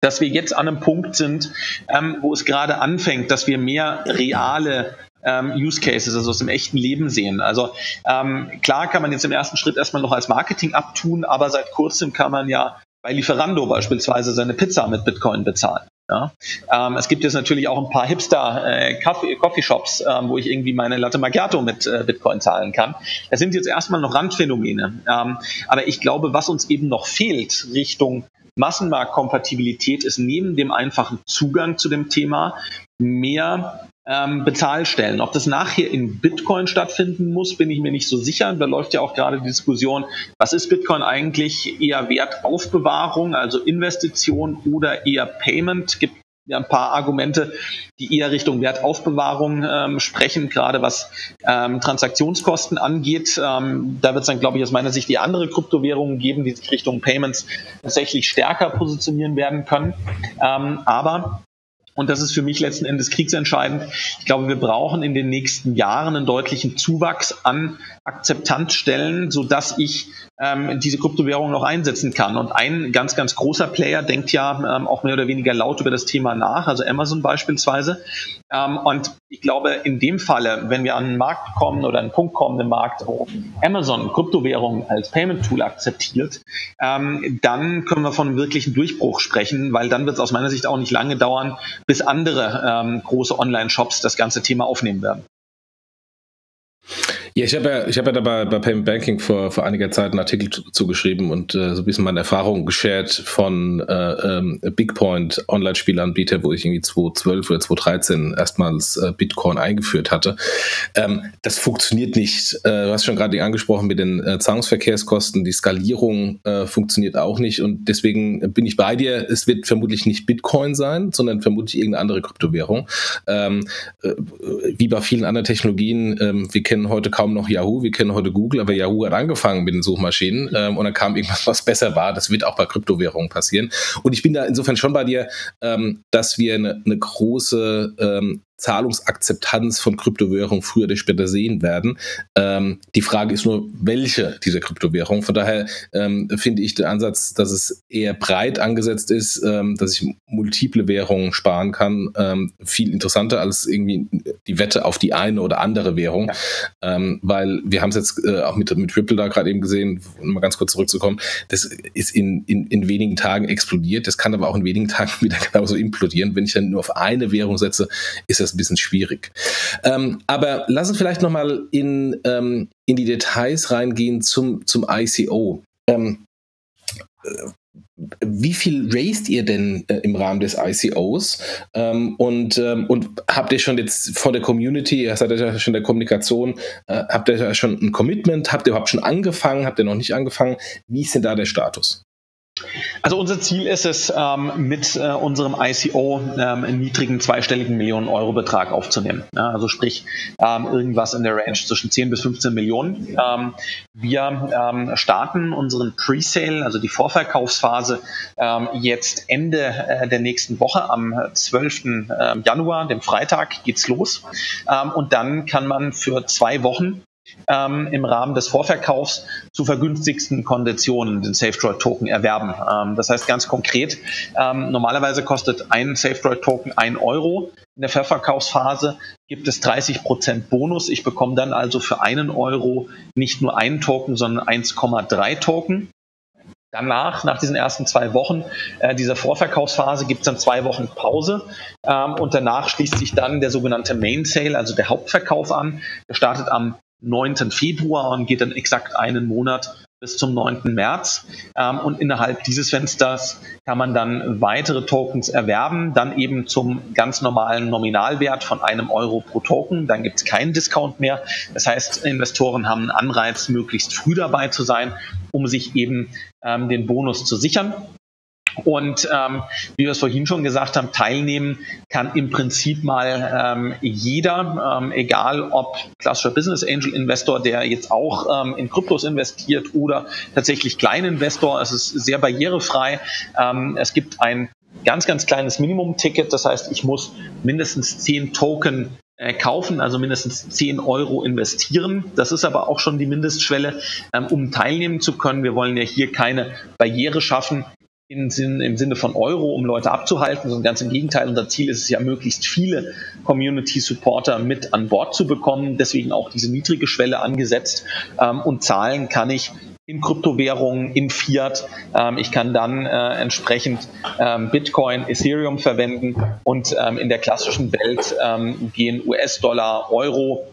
dass wir jetzt an einem Punkt sind, ähm, wo es gerade anfängt, dass wir mehr reale ähm, Use Cases, also aus dem echten Leben sehen. Also ähm, klar kann man jetzt im ersten Schritt erstmal noch als Marketing abtun, aber seit kurzem kann man ja bei Lieferando beispielsweise seine Pizza mit Bitcoin bezahlen. Ja? Ähm, es gibt jetzt natürlich auch ein paar Hipster äh, ähm, wo ich irgendwie meine Latte Macchiato mit äh, Bitcoin zahlen kann. Das sind jetzt erstmal noch Randphänomene. Ähm, aber ich glaube, was uns eben noch fehlt Richtung Massenmarktkompatibilität ist neben dem einfachen Zugang zu dem Thema mehr ähm, Bezahlstellen. Ob das nachher in Bitcoin stattfinden muss, bin ich mir nicht so sicher. Da läuft ja auch gerade die Diskussion, was ist Bitcoin eigentlich eher Wertaufbewahrung, also Investition oder eher Payment? Gibt ja ein paar Argumente, die eher Richtung Wertaufbewahrung ähm, sprechen, gerade was ähm, Transaktionskosten angeht. Ähm, da wird es dann, glaube ich, aus meiner Sicht die andere Kryptowährungen geben, die sich Richtung Payments tatsächlich stärker positionieren werden können. Ähm, aber und das ist für mich letzten Endes kriegsentscheidend. Ich glaube, wir brauchen in den nächsten Jahren einen deutlichen Zuwachs an Akzeptanzstellen, sodass ich ähm, diese Kryptowährung noch einsetzen kann. Und ein ganz, ganz großer Player denkt ja ähm, auch mehr oder weniger laut über das Thema nach, also Amazon beispielsweise. Ähm, und ich glaube, in dem Falle, wenn wir an einen Markt kommen oder einen Punkt kommen im Markt, wo Amazon Kryptowährung als Payment Tool akzeptiert, ähm, dann können wir von einem wirklichen Durchbruch sprechen, weil dann wird es aus meiner Sicht auch nicht lange dauern, bis andere ähm, große Online-Shops das ganze Thema aufnehmen werden.
Ja, ich habe ja, ich habe ja dabei bei Payment Banking vor, vor einiger Zeit einen Artikel zugeschrieben und äh, so ein bisschen meine Erfahrungen geshared von äh, ähm, Bigpoint Online-Spielanbieter, wo ich irgendwie 2012 oder 2013 erstmals äh, Bitcoin eingeführt hatte. Ähm, das funktioniert nicht. Äh, du hast schon gerade angesprochen mit den äh, Zahlungsverkehrskosten, die Skalierung äh, funktioniert auch nicht und deswegen bin ich bei dir. Es wird vermutlich nicht Bitcoin sein, sondern vermutlich irgendeine andere Kryptowährung. Ähm, äh, wie bei vielen anderen Technologien, ähm, wir kennen heute kaum kaum noch Yahoo, wir kennen heute Google, aber Yahoo hat angefangen mit den Suchmaschinen ähm, und dann kam irgendwas, was besser war. Das wird auch bei Kryptowährungen passieren. Und ich bin da insofern schon bei dir, ähm, dass wir eine, eine große ähm, Zahlungsakzeptanz von Kryptowährungen früher oder später sehen werden. Ähm, die Frage ist nur, welche dieser Kryptowährungen. Von daher ähm, finde ich den Ansatz, dass es eher breit angesetzt ist, ähm, dass ich multiple Währungen sparen kann, ähm, viel interessanter als irgendwie die Wette auf die eine oder andere Währung. Ja. Ähm, weil wir haben es jetzt äh, auch mit, mit Ripple da gerade eben gesehen, um mal ganz kurz zurückzukommen, das ist in, in, in wenigen Tagen explodiert. Das kann aber auch in wenigen Tagen wieder genauso implodieren. Wenn ich dann nur auf eine Währung setze, ist das das ein bisschen schwierig. Ähm, aber lass uns vielleicht nochmal in, ähm, in die Details reingehen zum, zum ICO. Ähm, äh, wie viel raised ihr denn äh, im Rahmen des ICOs? Ähm, und, ähm, und habt ihr schon jetzt von der Community, ihr seid ja schon in der Kommunikation, äh, habt ihr schon ein Commitment? Habt ihr überhaupt schon angefangen? Habt ihr noch nicht angefangen? Wie ist denn da der Status?
Also unser Ziel ist es, ähm, mit äh, unserem ICO ähm, einen niedrigen zweistelligen Millionen Euro Betrag aufzunehmen. Also sprich ähm, irgendwas in der Range zwischen 10 bis 15 Millionen. Wir starten unseren Pre-Sale, also die Vorverkaufsphase, jetzt Ende äh, der nächsten Woche am 12. Januar, dem Freitag, geht's los. und dann kann man für zwei Wochen ähm, im Rahmen des Vorverkaufs zu vergünstigsten Konditionen den SafeDroid-Token erwerben. Ähm, das heißt ganz konkret, ähm, normalerweise kostet ein SafeDroid-Token 1 Euro. In der Verkaufsphase gibt es 30 Prozent Bonus. Ich bekomme dann also für einen Euro nicht nur einen Token, sondern 1,3 Token. Danach, nach diesen ersten zwei Wochen äh, dieser Vorverkaufsphase, gibt es dann zwei Wochen Pause ähm, und danach schließt sich dann der sogenannte Main Sale, also der Hauptverkauf an. Der startet am 9. Februar und geht dann exakt einen Monat bis zum 9. März. Ähm, und innerhalb dieses Fensters kann man dann weitere Tokens erwerben, dann eben zum ganz normalen Nominalwert von einem Euro pro Token. Dann gibt es keinen Discount mehr. Das heißt, Investoren haben einen Anreiz, möglichst früh dabei zu sein, um sich eben ähm, den Bonus zu sichern. Und ähm, wie wir es vorhin schon gesagt haben, teilnehmen kann im Prinzip mal ähm, jeder, ähm, egal ob klassischer Business Angel Investor, der jetzt auch ähm, in Kryptos investiert oder tatsächlich Kleininvestor. Es ist sehr barrierefrei. Ähm, es gibt ein ganz, ganz kleines Minimum-Ticket. Das heißt, ich muss mindestens zehn Token äh, kaufen, also mindestens 10 Euro investieren. Das ist aber auch schon die Mindestschwelle, ähm, um teilnehmen zu können. Wir wollen ja hier keine Barriere schaffen, im, Sinn, im Sinne von Euro, um Leute abzuhalten, sondern ganz im Gegenteil. Unser Ziel ist es ja, möglichst viele Community-Supporter mit an Bord zu bekommen. Deswegen auch diese niedrige Schwelle angesetzt. Ähm, und zahlen kann ich in Kryptowährungen, in Fiat. Ähm, ich kann dann äh, entsprechend ähm, Bitcoin, Ethereum verwenden und ähm, in der klassischen Welt ähm, gehen US-Dollar, Euro,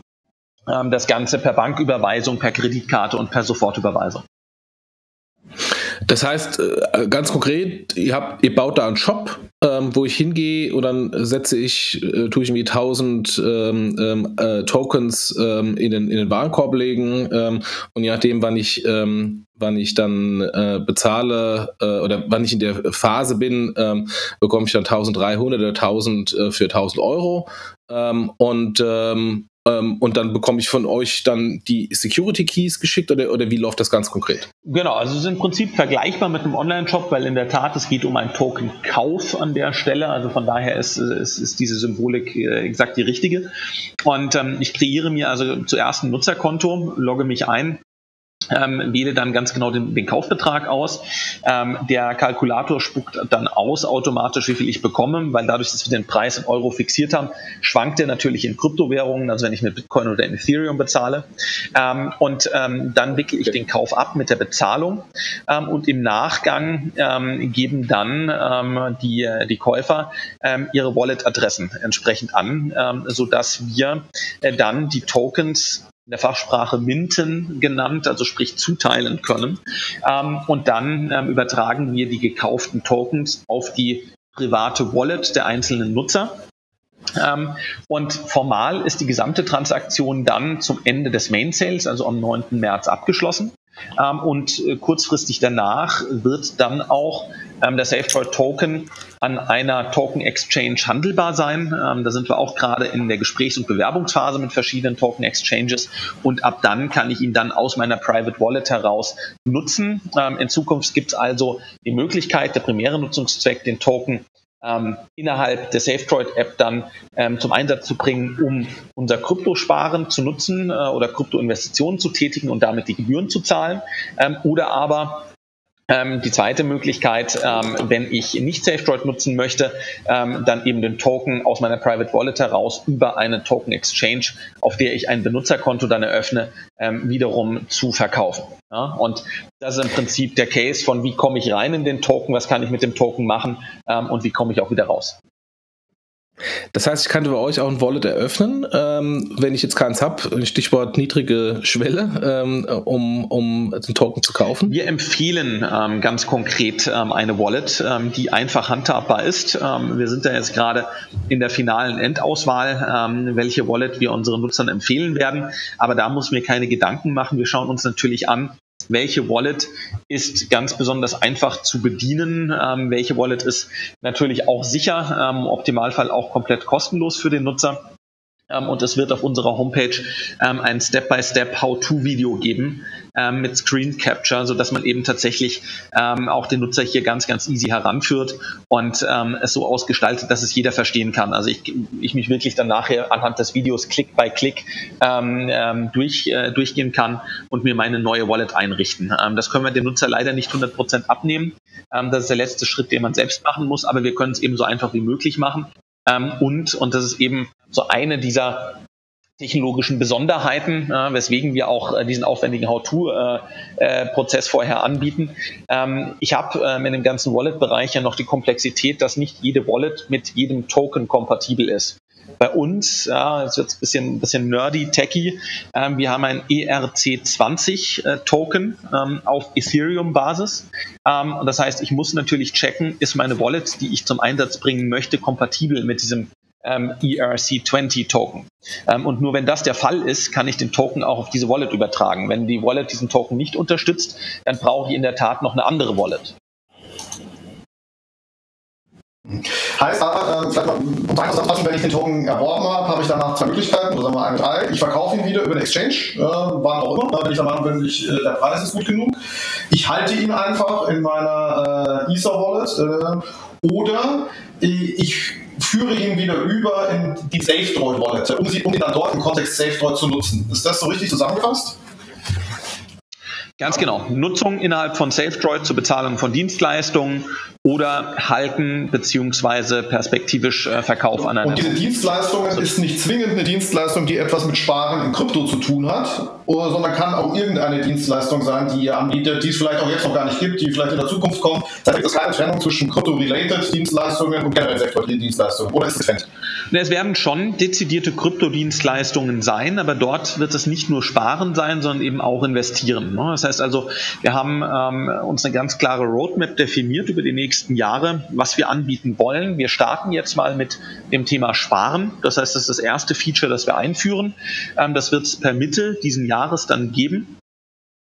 ähm, das Ganze per Banküberweisung, per Kreditkarte und per Sofortüberweisung.
Das heißt, äh, ganz konkret, ihr, habt, ihr baut da einen Shop, ähm, wo ich hingehe und dann setze ich, äh, tue ich irgendwie 1000 ähm, ähm, äh, Tokens ähm, in, den, in den Warenkorb legen ähm, und je nachdem, wann ich, ähm, wann ich dann äh, bezahle äh, oder wann ich in der Phase bin, bekomme ich dann 1300 oder 1000 äh, für 1000 Euro. und ähm, und dann bekomme ich von euch dann die Security Keys geschickt oder, oder wie läuft das ganz konkret?
Genau, also es ist im Prinzip vergleichbar mit einem Online-Shop, weil in der Tat es geht um einen Token-Kauf an der Stelle. Also von daher ist, ist, ist diese Symbolik äh, exakt die richtige. Und ähm, ich kreiere mir also zuerst ein Nutzerkonto, logge mich ein, ähm, wähle dann ganz genau den, den Kaufbetrag aus. Ähm, der Kalkulator spuckt dann aus automatisch, wie viel ich bekomme, weil dadurch, dass wir den Preis in Euro fixiert haben, schwankt er natürlich in Kryptowährungen, also wenn ich mit Bitcoin oder in Ethereum bezahle. Ähm, und ähm, dann wickle ich den Kauf ab mit der Bezahlung ähm, und im Nachgang ähm, geben dann die, die Käufer ihre Wallet-Adressen entsprechend an, ähm, sodass wir äh, dann die Tokens in der Fachsprache Minten genannt, also sprich zuteilen können. Ähm, und dann ähm, übertragen wir die gekauften Tokens auf die private Wallet der einzelnen Nutzer. Ähm, und formal ist die gesamte Transaktion dann zum Ende des Main Sales, also am 9. März, abgeschlossen. Ähm, und äh, kurzfristig danach wird dann auch ähm, der SafeDroid Token an einer Token Exchange handelbar sein. Ähm, da sind wir auch gerade in der Gesprächs- und Bewerbungsphase mit verschiedenen Token Exchanges und ab dann kann ich ihn dann aus meiner Private Wallet heraus nutzen. Ähm, in Zukunft gibt es also die Möglichkeit, der primäre Nutzungszweck, den Token ähm, innerhalb der SafeDroid-App dann ähm, zum Einsatz zu bringen, um unser Kryptosparen zu nutzen äh, oder Kryptoinvestitionen zu tätigen und damit die Gebühren zu zahlen. Ähm, oder aber ähm, die zweite Möglichkeit, ähm, wenn ich nicht SafeDroid nutzen möchte, ähm, dann eben den Token aus meiner Private Wallet heraus über eine Token Exchange, auf der ich ein Benutzerkonto dann eröffne, ähm, wiederum zu verkaufen. Ja? Und das ist im Prinzip der Case von, wie komme ich rein in den Token, was kann ich mit dem Token machen ähm, und wie komme ich auch wieder raus.
Das heißt, ich kann bei euch auch ein Wallet eröffnen, ähm, wenn ich jetzt keins habe, Stichwort niedrige Schwelle, ähm, um, um den Token zu kaufen?
Wir empfehlen ähm, ganz konkret ähm, eine Wallet, ähm, die einfach handhabbar ist. Ähm, wir sind da jetzt gerade in der finalen Endauswahl, welche Wallet wir unseren Nutzern empfehlen werden. Aber da muss mir keine Gedanken machen. Wir schauen uns natürlich an, welche Wallet ist ganz besonders einfach zu bedienen, ähm, welche Wallet ist natürlich auch sicher, ähm, im Optimalfall auch komplett kostenlos für den Nutzer. Ähm, und es wird auf unserer Homepage ähm, ein Step-by-Step How-to-Video geben ähm, mit Screen Capture, so dass man eben tatsächlich ähm, auch den Nutzer hier ganz, ganz easy heranführt und ähm, es so ausgestaltet, dass es jeder verstehen kann. Also ich, ich mich wirklich dann nachher anhand des Videos Klick by Klick ähm, durch, äh, durchgehen kann und mir meine neue Wallet einrichten. das können wir dem Nutzer leider nicht 100% abnehmen. das ist der letzte Schritt, den man selbst machen muss, aber wir können es eben so einfach wie möglich machen. Ähm, und, und das ist eben so eine dieser technologischen Besonderheiten, äh, weswegen wir auch äh, diesen aufwendigen How-To-Prozess äh, vorher anbieten. Ähm, ich habe ähm, in dem ganzen Wallet-Bereich ja noch die Komplexität, dass nicht jede Wallet mit jedem Token kompatibel ist. Bei uns, ja, jetzt wird ein bisschen, bisschen nerdy, techy, ähm, wir haben ein ERC20-Token äh, ähm, auf Ethereum-Basis. Ähm, das heißt, ich muss natürlich checken, ist meine Wallet, die ich zum Einsatz bringen möchte, kompatibel mit diesem ähm, ERC20-Token. Ähm, und nur wenn das der Fall ist, kann ich den Token auch auf diese Wallet übertragen. Wenn die Wallet diesen Token nicht unterstützt, dann brauche ich in der Tat noch eine andere Wallet.
Heißt aber, äh, vielleicht mal um zusammenzufassen, wenn ich den Token erworben habe, habe ich danach zwei Möglichkeiten, oder sagen wir eine, drei. Ich verkaufe ihn wieder über den Exchange, äh, wann auch immer, wenn ich der Meinung bin, ich, äh, der Preis ist gut genug. Ich halte ihn einfach in meiner äh, Ether-Wallet äh, oder ich führe ihn wieder über in die SafeDroid-Wallet, um, um ihn dann dort im Kontext SafeDroid zu nutzen. Ist das so richtig zusammengefasst?
Ganz genau. Nutzung innerhalb von SafeDroid zur Bezahlung von Dienstleistungen oder halten beziehungsweise perspektivisch äh, Verkauf
an einer. Und diese Dienstleistung ist nicht zwingend eine Dienstleistung, die etwas mit Sparen in Krypto zu tun hat, oder, sondern kann auch irgendeine Dienstleistung sein, die ihr anbietet, die es vielleicht auch jetzt noch gar nicht gibt, die vielleicht in der Zukunft kommt. Da gibt es keine Trennung zwischen Krypto-related Dienstleistungen und generell sektoriellen Dienstleistungen. Oder ist es getrennt?
Es werden schon dezidierte Kryptodienstleistungen sein, aber dort wird es nicht nur Sparen sein, sondern eben auch investieren. Ne? Das heißt also, wir haben ähm, uns eine ganz klare Roadmap definiert über die nächsten nächsten Jahre, was wir anbieten wollen. Wir starten jetzt mal mit dem Thema Sparen. Das heißt, das ist das erste Feature, das wir einführen. Ähm, das wird es per Mitte diesen Jahres dann geben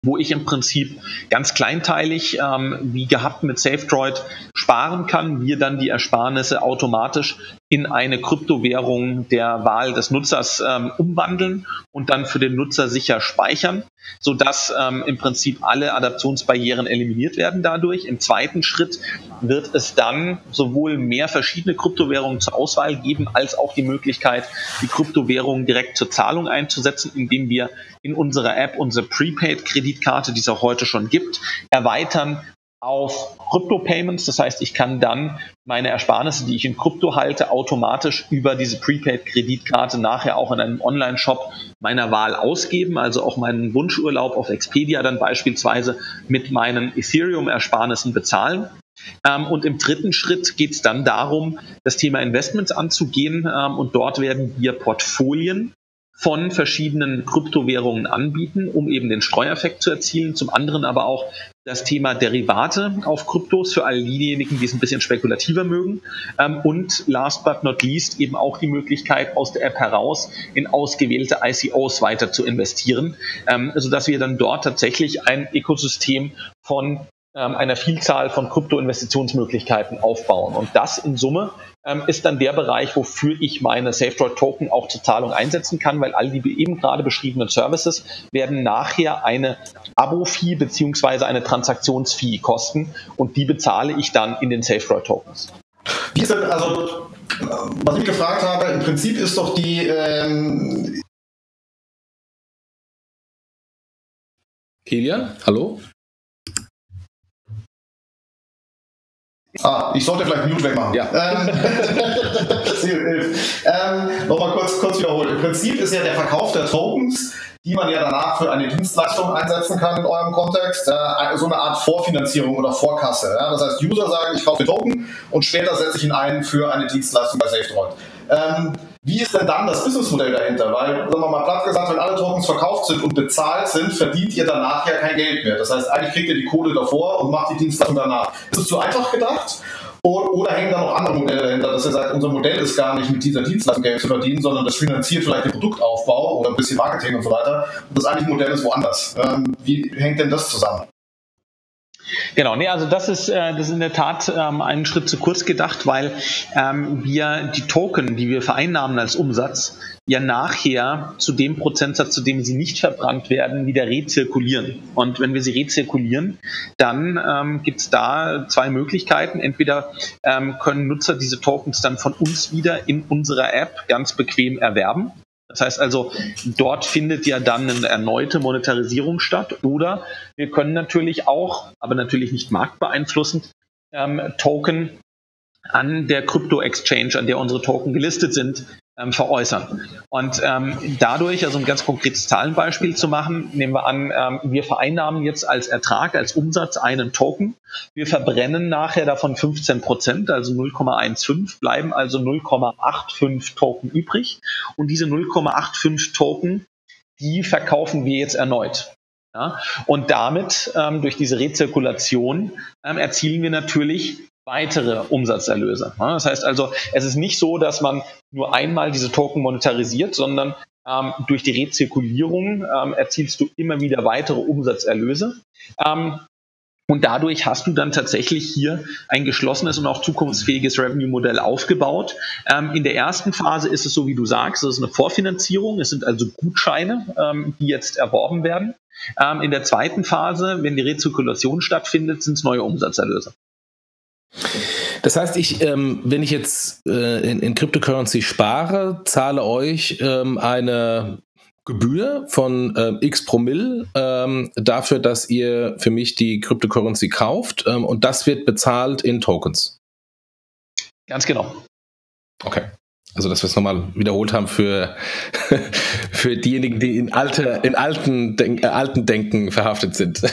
wo ich im Prinzip ganz kleinteilig, ähm, wie gehabt mit SafeDroid, sparen kann, wir dann die Ersparnisse automatisch in eine Kryptowährung der Wahl des Nutzers ähm, umwandeln und dann für den Nutzer sicher speichern, sodass ähm, im Prinzip alle Adaptionsbarrieren eliminiert werden dadurch. Im zweiten Schritt wird es dann sowohl mehr verschiedene Kryptowährungen zur Auswahl geben, als auch die Möglichkeit, die Kryptowährungen direkt zur Zahlung einzusetzen, indem wir in unserer App unsere Prepaid-Kreditkarte, die es auch heute schon gibt, erweitern auf Krypto-Payments. Das heißt, ich kann dann meine Ersparnisse, die ich in Krypto halte, automatisch über diese Prepaid-Kreditkarte nachher auch in einem Online-Shop meiner Wahl ausgeben. Also auch meinen Wunschurlaub auf Expedia dann beispielsweise mit meinen Ethereum-Ersparnissen bezahlen. Ähm, und im dritten Schritt geht es dann darum, das Thema Investments anzugehen. Ähm, und dort werden wir Portfolien von verschiedenen Kryptowährungen anbieten, um eben den Streueffekt zu erzielen. Zum anderen aber auch das Thema Derivate auf Kryptos für all diejenigen, die es ein bisschen spekulativer mögen. Ähm, und last but not least eben auch die Möglichkeit, aus der App heraus in ausgewählte ICOs weiter zu investieren, ähm, sodass wir dann dort tatsächlich ein Ökosystem von ähm, einer Vielzahl von Krypto-Investitionsmöglichkeiten aufbauen. Und das in Summe ähm, ist dann der Bereich, wofür ich meine SafeDroid-Token auch zur Zahlung einsetzen kann, weil all die eben gerade beschriebenen Services werden nachher eine Abo-Fee beziehungsweise eine Transaktionsfee kosten und die bezahle ich dann in den SafeDroid-Tokens.
Wie ist denn, also, was ich gefragt habe, im Prinzip ist doch die, ähm
Kilian, hallo?
Ah, ich sollte vielleicht Mute wegmachen. Ja. Ähm, ähm, Nochmal kurz, kurz wiederholen. Im Prinzip ist ja der Verkauf der Tokens, die man ja danach für eine Dienstleistung einsetzen kann in eurem Kontext, äh, so eine Art Vorfinanzierung oder Vorkasse. Ja? Das heißt, User sagen, ich kaufe den Token und später setze ich ihn ein für eine Dienstleistung bei SafeDroid. Ähm, wie ist denn dann das Businessmodell dahinter? Weil, sagen wir mal platt gesagt, wenn alle Tokens verkauft sind und bezahlt sind, verdient ihr danach ja kein Geld mehr. Das heißt, eigentlich kriegt ihr die Kohle davor und macht die Dienstleistung danach. Ist es zu einfach gedacht? Oder hängen da noch andere Modelle dahinter, dass ihr sagt, unser Modell ist gar nicht mit dieser Dienstleistung Geld zu verdienen, sondern das finanziert vielleicht den Produktaufbau oder ein bisschen Marketing und so weiter. Und das eigentliche Modell ist woanders. Ähm, wie hängt denn das zusammen?
Genau, nee, also das ist, äh, das ist in der Tat ähm, einen Schritt zu kurz gedacht, weil ähm, wir die Token, die wir vereinnahmen als Umsatz, ja nachher zu dem Prozentsatz, zu dem sie nicht verbrannt werden, wieder rezirkulieren. Und wenn wir sie rezirkulieren, dann ähm, gibt es da zwei Möglichkeiten. Entweder ähm, können Nutzer diese Tokens dann von uns wieder in unserer App ganz bequem erwerben. Das heißt also, dort findet ja dann eine erneute Monetarisierung statt. Oder wir können natürlich auch, aber natürlich nicht marktbeeinflussend, ähm, Token an der Krypto-Exchange, an der unsere Token gelistet sind, ähm, veräußern. Und ähm, dadurch, also ein ganz konkretes Zahlenbeispiel zu machen, nehmen wir an, ähm, wir vereinnahmen jetzt als Ertrag, als Umsatz einen Token. Wir verbrennen nachher davon 15 Prozent, also 0,15, bleiben also 0,85 Token übrig. Und diese 0,85 Token, die verkaufen wir jetzt erneut. Ja? Und damit, ähm, durch diese Rezirkulation, ähm, erzielen wir natürlich weitere Umsatzerlöse. Das heißt also, es ist nicht so, dass man nur einmal diese Token monetarisiert, sondern ähm, durch die Rezirkulierung ähm, erzielst du immer wieder weitere Umsatzerlöse. Ähm, und dadurch hast du dann tatsächlich hier ein geschlossenes und auch zukunftsfähiges Revenue-Modell aufgebaut. Ähm, in der ersten Phase ist es so, wie du sagst, es ist eine Vorfinanzierung. Es sind also Gutscheine, ähm, die jetzt erworben werden. Ähm, in der zweiten Phase, wenn die Rezirkulation stattfindet, sind es neue Umsatzerlöse.
Das heißt, ich, ähm, wenn ich jetzt äh, in, in Cryptocurrency spare, zahle euch ähm, eine Gebühr von ähm, x Promille ähm, dafür, dass ihr für mich die Cryptocurrency kauft ähm, und das wird bezahlt in Tokens.
Ganz genau.
Okay. Also, dass wir es nochmal wiederholt haben für, für diejenigen, die in, alte, in alten, Denk, äh, alten Denken verhaftet sind.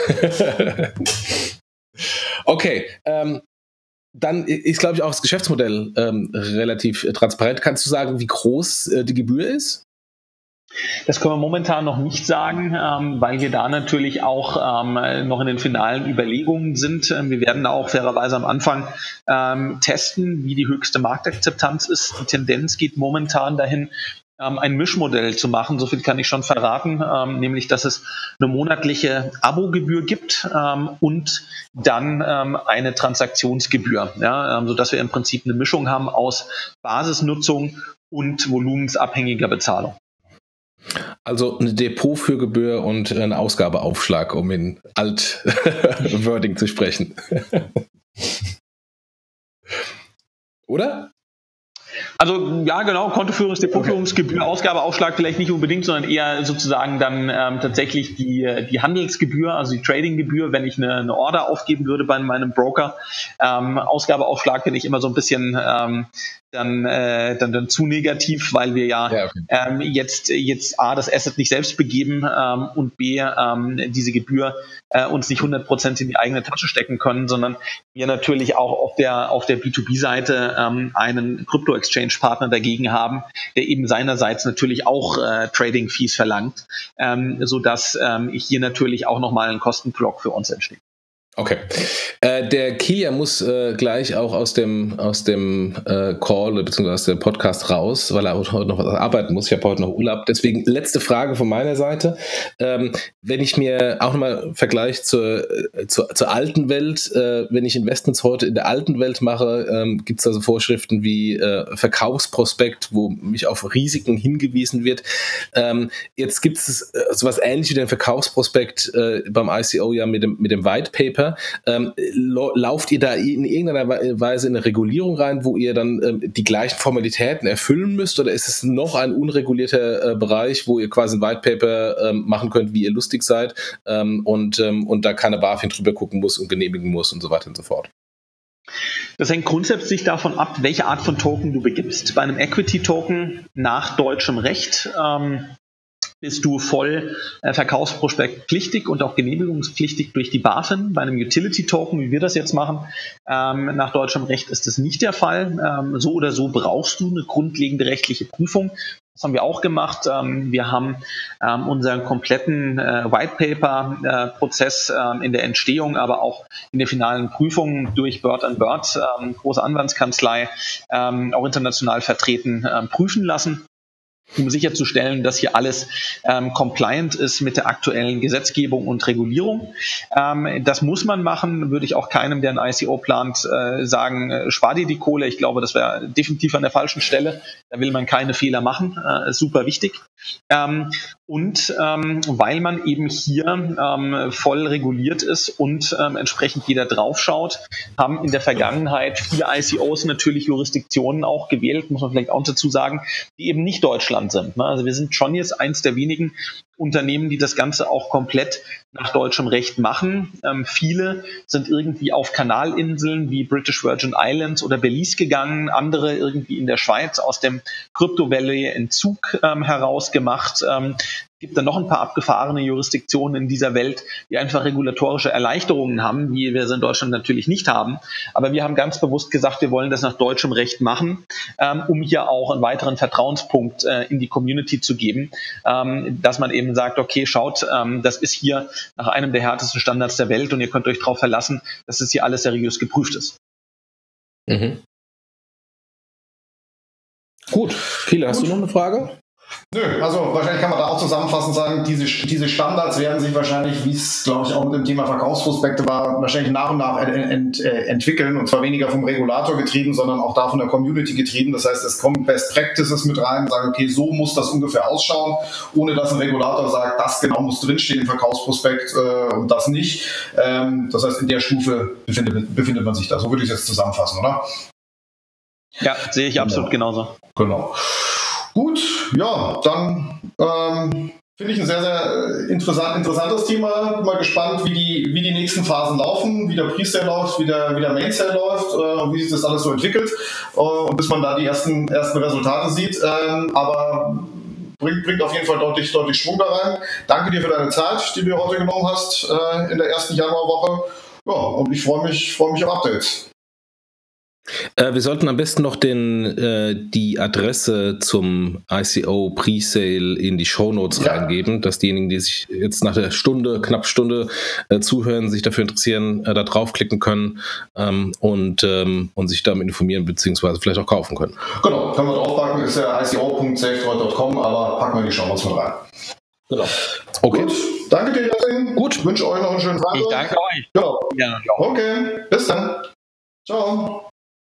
okay. Ähm, dann ist, glaube ich, auch das Geschäftsmodell ähm, relativ äh, transparent. Kannst du sagen, wie groß äh, die Gebühr ist?
Das können wir momentan noch nicht sagen, ähm, weil wir da natürlich auch ähm, noch in den finalen Überlegungen sind. Ähm, wir werden da auch fairerweise am Anfang ähm, testen, wie die höchste Marktakzeptanz ist. Die Tendenz geht momentan dahin, ähm, ein Mischmodell zu machen. So viel kann ich schon verraten, ähm, nämlich dass es eine monatliche Abogebühr gibt ähm, und dann ähm, eine Transaktionsgebühr, ja, ähm, sodass wir im Prinzip eine Mischung haben aus Basisnutzung und volumensabhängiger Bezahlung.
Also eine Depot für Gebühr und ein Ausgabeaufschlag, um in Alt-Wording zu sprechen. Oder?
Also ja, genau, Kontoführungs-, Depotführungsgebühr, Ausgabeaufschlag vielleicht nicht unbedingt, sondern eher sozusagen dann ähm, tatsächlich die, die Handelsgebühr, also die Tradinggebühr, wenn ich eine, eine Order aufgeben würde bei meinem Broker. Ähm, Ausgabeaufschlag finde ich immer so ein bisschen ähm, dann, äh, dann, dann zu negativ, weil wir ja, ja okay. ähm, jetzt, jetzt A, das Asset nicht selbst begeben ähm, und B, ähm, diese Gebühr äh, uns nicht 100% in die eigene Tasche stecken können, sondern wir natürlich auch auf der, auf der B2B-Seite ähm, einen Krypto-Exchange Exchange-Partner dagegen haben, der eben seinerseits natürlich auch äh, Trading-Fees verlangt, ähm, sodass ähm, hier natürlich auch nochmal ein Kostenblock für uns entsteht.
Okay. Äh, der Kia muss äh, gleich auch aus dem, aus dem äh, Call bzw. aus dem Podcast raus, weil er heute noch was arbeiten muss. Ich habe heute noch Urlaub. Deswegen letzte Frage von meiner Seite. Ähm, wenn ich mir auch nochmal Vergleich zur, äh, zur, zur alten Welt, äh, wenn ich Investments heute in der alten Welt mache, ähm, gibt es also Vorschriften wie äh, Verkaufsprospekt, wo mich auf Risiken hingewiesen wird. Ähm, jetzt gibt es so was ähnliches wie den Verkaufsprospekt beim ICO ja mit dem, mit dem White Paper Paper. Ähm, lauft ihr da in irgendeiner Weise in eine Regulierung rein, wo ihr dann ähm, die gleichen Formalitäten erfüllen müsst? Oder ist es noch ein unregulierter äh, Bereich, wo ihr quasi ein White Paper ähm, machen könnt, wie ihr lustig seid ähm, und, ähm, und da keine BaFin drüber gucken muss und genehmigen muss und so weiter und so fort?
Das hängt grundsätzlich davon ab, welche Art von Token du begibst. Bei einem Equity-Token nach deutschem Recht ähm, bist du voll äh, verkaufsprospektpflichtig und auch genehmigungspflichtig durch die BaFin. Bei einem Utility-Token, wie wir das jetzt machen, ähm, nach deutschem Recht ist das nicht der Fall. Ähm, so oder so brauchst du eine grundlegende rechtliche Prüfung. Das haben wir auch gemacht. Ähm, wir haben ähm, unseren kompletten äh, White Paper-Prozess äh, in der Entstehung, aber auch in der finalen Prüfung durch Bird Bird, ähm, große Anwaltskanzlei, ähm, auch international vertreten, ähm, prüfen lassen um sicherzustellen, dass hier alles ähm, compliant ist mit der aktuellen Gesetzgebung und Regulierung. Ähm, das muss man machen, würde ich auch keinem, der ein ICO plant, äh, sagen, äh, spar dir die Kohle. Ich glaube, das wäre definitiv an der falschen Stelle. Da will man keine Fehler machen, äh, ist super wichtig. Ähm, und ähm, weil man eben hier ähm, voll reguliert ist und ähm, entsprechend jeder draufschaut, haben in der Vergangenheit viele ICOs natürlich Jurisdiktionen auch gewählt, muss man vielleicht auch dazu sagen, die eben nicht Deutschland sind. Ne? Also wir sind schon jetzt eins der wenigen Unternehmen, die das Ganze auch komplett nach deutschem Recht machen. Ähm, viele sind irgendwie auf Kanalinseln wie British Virgin Islands oder Belize gegangen, andere irgendwie in der Schweiz aus dem Crypto Valley Entzug ähm, heraus. Ähm, gibt dann noch ein paar abgefahrene Jurisdiktionen in dieser Welt, die einfach regulatorische Erleichterungen haben, wie wir es in Deutschland natürlich nicht haben. Aber wir haben ganz bewusst gesagt, wir wollen das nach deutschem Recht machen, ähm, um hier auch einen weiteren Vertrauenspunkt äh, in die Community zu geben, ähm, dass man eben sagt, okay, schaut, ähm, das ist hier nach einem der härtesten Standards der Welt und ihr könnt euch darauf verlassen, dass es hier alles seriös geprüft ist.
Mhm. Gut, Kila, hast Gut. du noch eine Frage?
Nö, also wahrscheinlich kann man da auch zusammenfassend sagen, diese, diese Standards werden sich wahrscheinlich, wie es glaube ich auch mit dem Thema Verkaufsprospekte war, wahrscheinlich nach und nach ent, ent, äh, entwickeln und zwar weniger vom Regulator getrieben, sondern auch da von der Community getrieben. Das heißt, es kommen Best Practices mit rein, sagen, okay, so muss das ungefähr ausschauen, ohne dass ein Regulator sagt, das genau muss drinstehen im Verkaufsprospekt äh, und das nicht. Ähm, das heißt, in der Stufe befindet, befindet man sich da. So würde ich es jetzt zusammenfassen, oder?
Ja, sehe ich absolut genau. genauso.
Genau. Gut, ja, dann ähm, finde ich ein sehr, sehr interessant, interessantes Thema. Bin mal gespannt, wie die, wie die nächsten Phasen laufen, wie der Pre-Sale läuft, wie der, wie der Main-Sale läuft äh, wie sich das alles so entwickelt äh, und bis man da die ersten, ersten Resultate sieht. Ähm, aber bringt, bringt auf jeden Fall deutlich, deutlich Schwung da rein. Danke dir für deine Zeit, die du heute genommen hast äh, in der ersten Januarwoche. Ja, und ich freue mich, freue mich auf Updates.
Äh, wir sollten am besten noch den, äh, die Adresse zum ICO Presale in die Show Notes ja. reingeben, dass diejenigen, die sich jetzt nach der Stunde, knapp Stunde äh, zuhören, sich dafür interessieren, äh, da draufklicken können ähm, und, ähm, und sich damit informieren bzw. vielleicht auch kaufen können.
Genau, können wir draufpacken, ist ja ico.safetroid.com, aber packen wir in die Show Notes mit rein. Genau. Okay. Gut, danke dir, Jasin. Gut. Ich wünsche euch noch einen schönen Tag.
Ich danke euch.
Ja. ja. Okay, bis dann. Ciao.